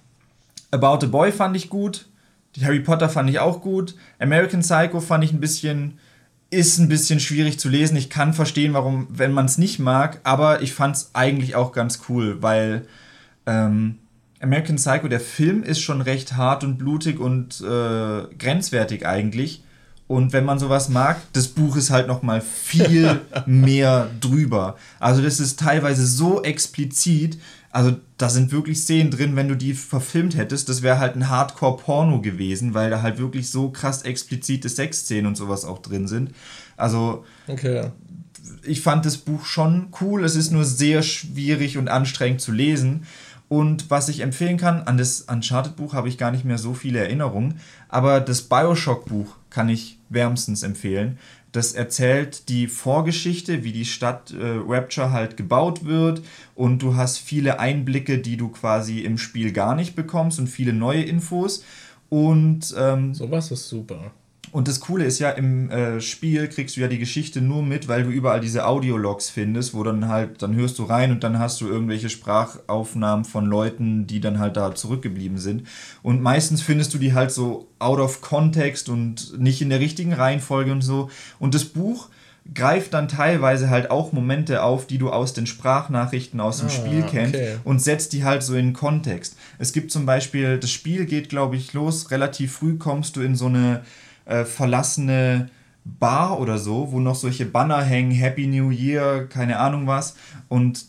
About a Boy fand ich gut, die Harry Potter fand ich auch gut, American Psycho fand ich ein bisschen ist ein bisschen schwierig zu lesen. Ich kann verstehen, warum, wenn man es nicht mag, aber ich fand es eigentlich auch ganz cool, weil ähm, American Psycho, der Film ist schon recht hart und blutig und äh, grenzwertig eigentlich. Und wenn man sowas mag, das Buch ist halt noch mal viel mehr drüber. Also das ist teilweise so explizit. Also da sind wirklich Szenen drin, wenn du die verfilmt hättest, das wäre halt ein Hardcore-Porno gewesen, weil da halt wirklich so krass explizite Sexszenen und sowas auch drin sind. Also okay. ich fand das Buch schon cool. Es ist nur sehr schwierig und anstrengend zu lesen. Und was ich empfehlen kann, an das Uncharted-Buch habe ich gar nicht mehr so viele Erinnerungen, aber das Bioshock-Buch kann ich wärmstens empfehlen. Das erzählt die Vorgeschichte, wie die Stadt äh, Rapture halt gebaut wird und du hast viele Einblicke, die du quasi im Spiel gar nicht bekommst und viele neue Infos. Und ähm, sowas ist super. Und das Coole ist ja, im äh, Spiel kriegst du ja die Geschichte nur mit, weil du überall diese Audiologs findest, wo dann halt, dann hörst du rein und dann hast du irgendwelche Sprachaufnahmen von Leuten, die dann halt da zurückgeblieben sind. Und meistens findest du die halt so out of context und nicht in der richtigen Reihenfolge und so. Und das Buch greift dann teilweise halt auch Momente auf, die du aus den Sprachnachrichten aus dem ah, Spiel kennst okay. und setzt die halt so in Kontext. Es gibt zum Beispiel, das Spiel geht, glaube ich, los, relativ früh kommst du in so eine äh, verlassene Bar oder so, wo noch solche Banner hängen, Happy New Year, keine Ahnung was. Und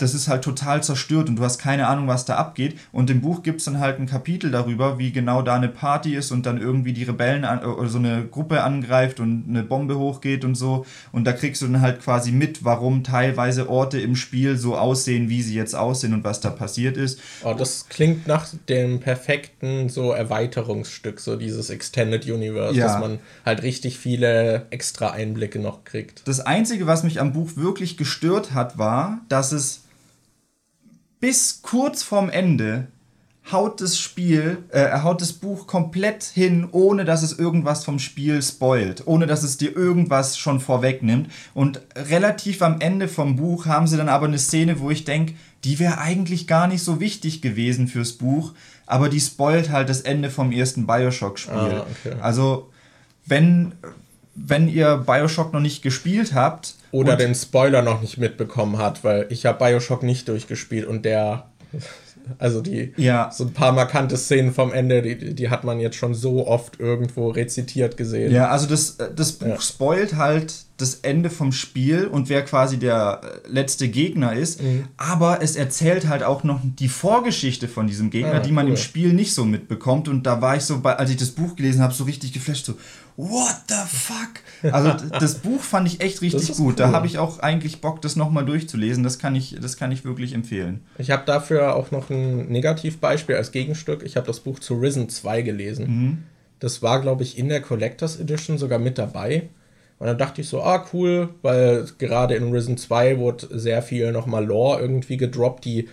das ist halt total zerstört und du hast keine Ahnung, was da abgeht. Und im Buch gibt es dann halt ein Kapitel darüber, wie genau da eine Party ist und dann irgendwie die Rebellen an, oder so eine Gruppe angreift und eine Bombe hochgeht und so. Und da kriegst du dann halt quasi mit, warum teilweise Orte im Spiel so aussehen, wie sie jetzt aussehen und was da passiert ist. Oh, das klingt nach dem perfekten so Erweiterungsstück, so dieses Extended Universe, ja. dass man halt richtig viele extra Einblicke noch kriegt. Das Einzige, was mich am Buch wirklich gestört hat, war, dass es bis kurz vorm Ende haut das Spiel, äh, haut das Buch komplett hin, ohne dass es irgendwas vom Spiel spoilt, ohne dass es dir irgendwas schon vorwegnimmt. Und relativ am Ende vom Buch haben sie dann aber eine Szene, wo ich denke, die wäre eigentlich gar nicht so wichtig gewesen fürs Buch, aber die spoilt halt das Ende vom ersten Bioshock-Spiel. Ah, okay. Also, wenn, wenn ihr Bioshock noch nicht gespielt habt, oder den Spoiler noch nicht mitbekommen hat, weil ich habe Bioshock nicht durchgespielt und der also die ja. so ein paar markante Szenen vom Ende, die, die hat man jetzt schon so oft irgendwo rezitiert gesehen. Ja, also das, das Buch ja. spoilt halt das Ende vom Spiel und wer quasi der äh, letzte Gegner ist, mhm. aber es erzählt halt auch noch die Vorgeschichte von diesem Gegner, ah, die man cool. im Spiel nicht so mitbekommt und da war ich so, als ich das Buch gelesen habe, so richtig geflasht, so what the fuck? Also das Buch fand ich echt richtig gut. Cool. Da habe ich auch eigentlich Bock, das nochmal durchzulesen. Das kann ich, das kann ich wirklich empfehlen. Ich habe dafür auch noch ein Negativbeispiel als Gegenstück. Ich habe das Buch zu Risen 2 gelesen. Mhm. Das war, glaube ich, in der Collectors Edition sogar mit dabei. Und dann dachte ich so, ah, cool, weil gerade in Risen 2 wurde sehr viel nochmal Lore irgendwie gedroppt, die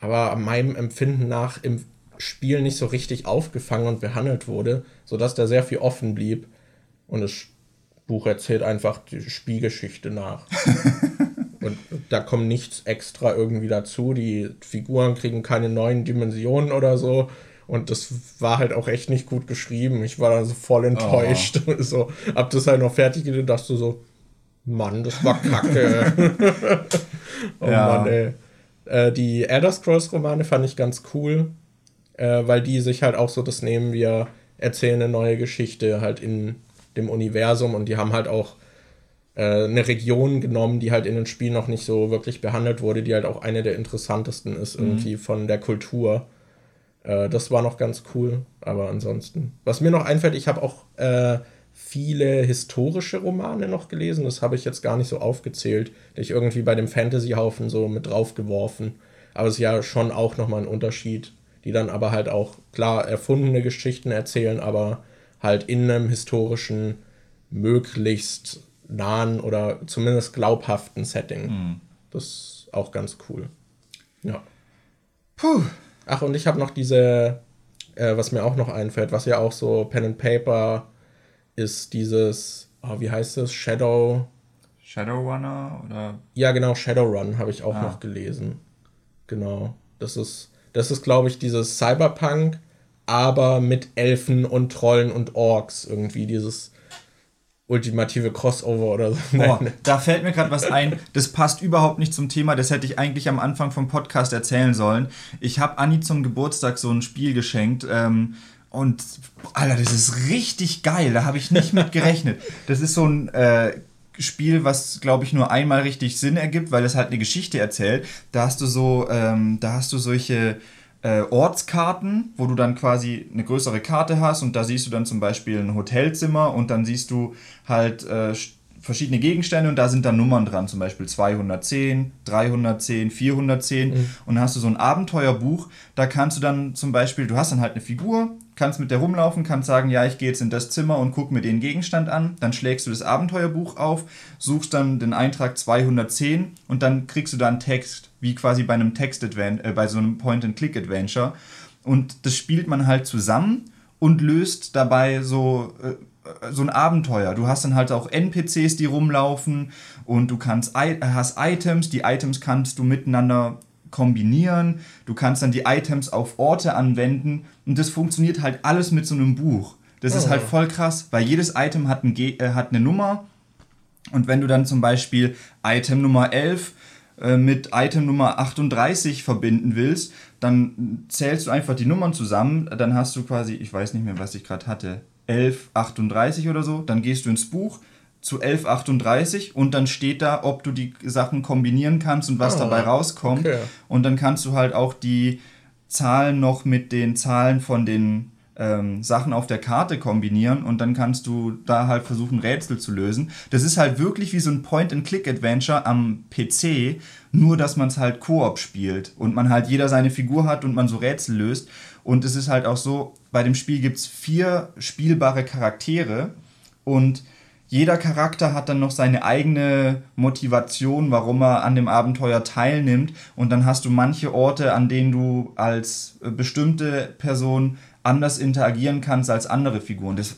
aber meinem Empfinden nach im Spiel nicht so richtig aufgefangen und behandelt wurde, sodass da sehr viel offen blieb. Und das Buch erzählt einfach die Spielgeschichte nach. und da kommt nichts extra irgendwie dazu. Die Figuren kriegen keine neuen Dimensionen oder so. Und das war halt auch echt nicht gut geschrieben. Ich war dann so voll enttäuscht. Oh. So, hab das halt noch fertig gelesen und dachte so, Mann, das war kacke. oh ja. Mann, ey. Äh, die Elder Scrolls Romane fand ich ganz cool, äh, weil die sich halt auch so das nehmen, wir erzählen eine neue Geschichte halt in dem Universum und die haben halt auch äh, eine Region genommen, die halt in den Spielen noch nicht so wirklich behandelt wurde, die halt auch eine der interessantesten ist, mhm. irgendwie von der Kultur. Äh, das war noch ganz cool, aber ansonsten. Was mir noch einfällt, ich habe auch äh, viele historische Romane noch gelesen. Das habe ich jetzt gar nicht so aufgezählt. Ich irgendwie bei dem Fantasy-Haufen so mit draufgeworfen. Aber es ist ja schon auch nochmal ein Unterschied, die dann aber halt auch klar erfundene Geschichten erzählen, aber halt in einem historischen, möglichst nahen oder zumindest glaubhaften Setting. Mhm. Das ist auch ganz cool. Ja. Puh. Ach, und ich habe noch diese, äh, was mir auch noch einfällt, was ja auch so Pen and Paper ist, dieses, oh, wie heißt das? Shadow. Shadowrunner oder? Ja, genau, Shadowrun habe ich auch ah. noch gelesen. Genau. Das ist, das ist, glaube ich, dieses Cyberpunk, aber mit Elfen und Trollen und Orks irgendwie, dieses ultimative Crossover oder so. Boah, da fällt mir gerade was ein, das passt überhaupt nicht zum Thema, das hätte ich eigentlich am Anfang vom Podcast erzählen sollen. Ich habe Anni zum Geburtstag so ein Spiel geschenkt ähm, und, Alter, das ist richtig geil, da habe ich nicht mit gerechnet. Das ist so ein... Äh, Spiel, was glaube ich nur einmal richtig Sinn ergibt, weil es halt eine Geschichte erzählt. Da hast du so, ähm, da hast du solche äh, Ortskarten, wo du dann quasi eine größere Karte hast und da siehst du dann zum Beispiel ein Hotelzimmer und dann siehst du halt äh, verschiedene Gegenstände und da sind dann Nummern dran, zum Beispiel 210, 310, 410 mhm. und dann hast du so ein Abenteuerbuch, da kannst du dann zum Beispiel, du hast dann halt eine Figur, kannst mit der rumlaufen, kannst sagen, ja, ich gehe jetzt in das Zimmer und gucke mir den Gegenstand an, dann schlägst du das Abenteuerbuch auf, suchst dann den Eintrag 210 und dann kriegst du da einen Text, wie quasi bei einem Text äh, bei so einem Point-and-Click-Adventure und das spielt man halt zusammen und löst dabei so äh, so ein Abenteuer. Du hast dann halt auch NPCs, die rumlaufen und du kannst hast Items, die Items kannst du miteinander kombinieren. Du kannst dann die Items auf Orte anwenden und das funktioniert halt alles mit so einem Buch. Das oh. ist halt voll krass, weil jedes Item hat, ein Ge äh, hat eine Nummer und wenn du dann zum Beispiel Item Nummer 11 äh, mit Item Nummer 38 verbinden willst, dann zählst du einfach die Nummern zusammen, dann hast du quasi, ich weiß nicht mehr, was ich gerade hatte, 1138 oder so, dann gehst du ins Buch zu 1138 und dann steht da, ob du die Sachen kombinieren kannst und was oh, dabei rauskommt. Okay. Und dann kannst du halt auch die Zahlen noch mit den Zahlen von den ähm, Sachen auf der Karte kombinieren und dann kannst du da halt versuchen, Rätsel zu lösen. Das ist halt wirklich wie so ein Point-and-Click-Adventure am PC, nur dass man es halt Koop spielt und man halt jeder seine Figur hat und man so Rätsel löst. Und es ist halt auch so, bei dem Spiel gibt es vier spielbare Charaktere und jeder Charakter hat dann noch seine eigene Motivation, warum er an dem Abenteuer teilnimmt. Und dann hast du manche Orte, an denen du als äh, bestimmte Person anders interagieren kannst als andere Figuren. Das,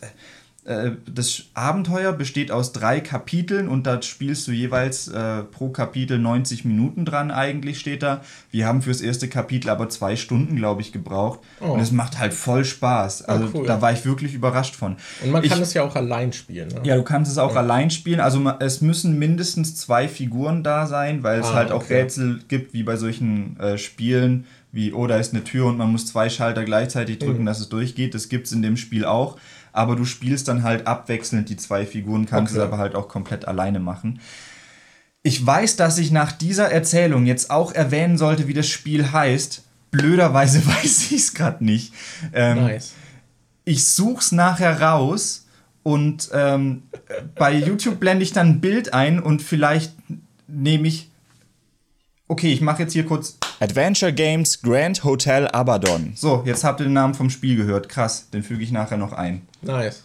äh, das Abenteuer besteht aus drei Kapiteln und da spielst du jeweils äh, pro Kapitel 90 Minuten dran, eigentlich steht da. Wir haben fürs erste Kapitel aber zwei Stunden, glaube ich, gebraucht. Oh. Und es macht halt voll Spaß. Also oh, cool. da war ich wirklich überrascht von. Und man kann es ja auch allein spielen. Ne? Ja, du kannst es auch ja. allein spielen. Also es müssen mindestens zwei Figuren da sein, weil es ah, halt okay. auch Rätsel gibt, wie bei solchen äh, Spielen wie, oh, da ist eine Tür und man muss zwei Schalter gleichzeitig drücken, mhm. dass es durchgeht. Das gibt es in dem Spiel auch aber du spielst dann halt abwechselnd die zwei Figuren, kannst okay. es aber halt auch komplett alleine machen. Ich weiß, dass ich nach dieser Erzählung jetzt auch erwähnen sollte, wie das Spiel heißt. Blöderweise weiß ich es gerade nicht. Ähm, nice. Ich such's nachher raus und ähm, bei YouTube blende ich dann ein Bild ein und vielleicht nehme ich. Okay, ich mache jetzt hier kurz Adventure Games Grand Hotel Abaddon. So, jetzt habt ihr den Namen vom Spiel gehört. Krass, den füge ich nachher noch ein. Nice.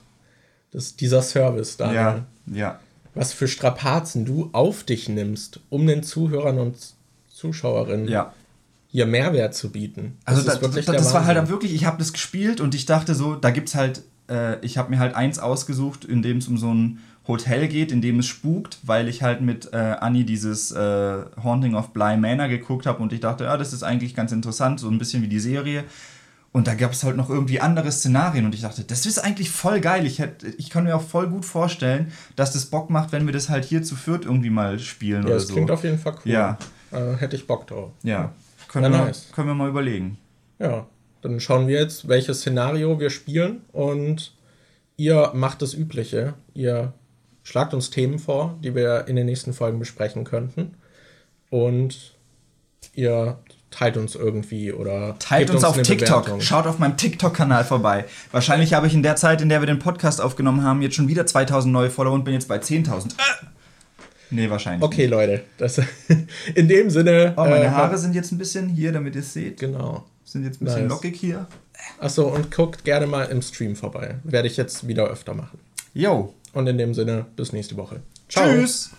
Das ist dieser Service da. Ja, ja. Was für Strapazen du auf dich nimmst, um den Zuhörern und Zuschauerinnen ja. hier Mehrwert zu bieten. Das also, da, das, das war halt wirklich, ich habe das gespielt und ich dachte so, da gibt es halt, äh, ich habe mir halt eins ausgesucht, in dem es um so ein Hotel geht, in dem es spukt, weil ich halt mit äh, Annie dieses äh, Haunting of Bly Manor geguckt habe und ich dachte, ja, das ist eigentlich ganz interessant, so ein bisschen wie die Serie. Und da gab es halt noch irgendwie andere Szenarien und ich dachte, das ist eigentlich voll geil. Ich, hätt, ich kann mir auch voll gut vorstellen, dass das Bock macht, wenn wir das halt hier zu viert irgendwie mal spielen ja, oder das so. klingt auf jeden Fall cool. Ja. Äh, hätte ich Bock drauf. Ja. Können, Na, wir, nice. können wir mal überlegen. Ja, dann schauen wir jetzt, welches Szenario wir spielen und ihr macht das Übliche. Ihr Schlagt uns Themen vor, die wir in den nächsten Folgen besprechen könnten. Und ihr teilt uns irgendwie oder Teilt gebt uns auf TikTok. Bewertung. Schaut auf meinem TikTok-Kanal vorbei. Wahrscheinlich habe ich in der Zeit, in der wir den Podcast aufgenommen haben, jetzt schon wieder 2000 neue Follower und bin jetzt bei 10.000. Äh. Nee, wahrscheinlich. Okay, Leute, das in dem Sinne. Oh, meine äh, Haare sind jetzt ein bisschen hier, damit ihr es seht. Genau. Sind jetzt ein bisschen Nice. lockig hier. Achso, und guckt gerne mal im Stream vorbei. Werde ich jetzt wieder öfter machen. Yo. Und in dem Sinne, bis nächste Woche. Ciao. Tschüss.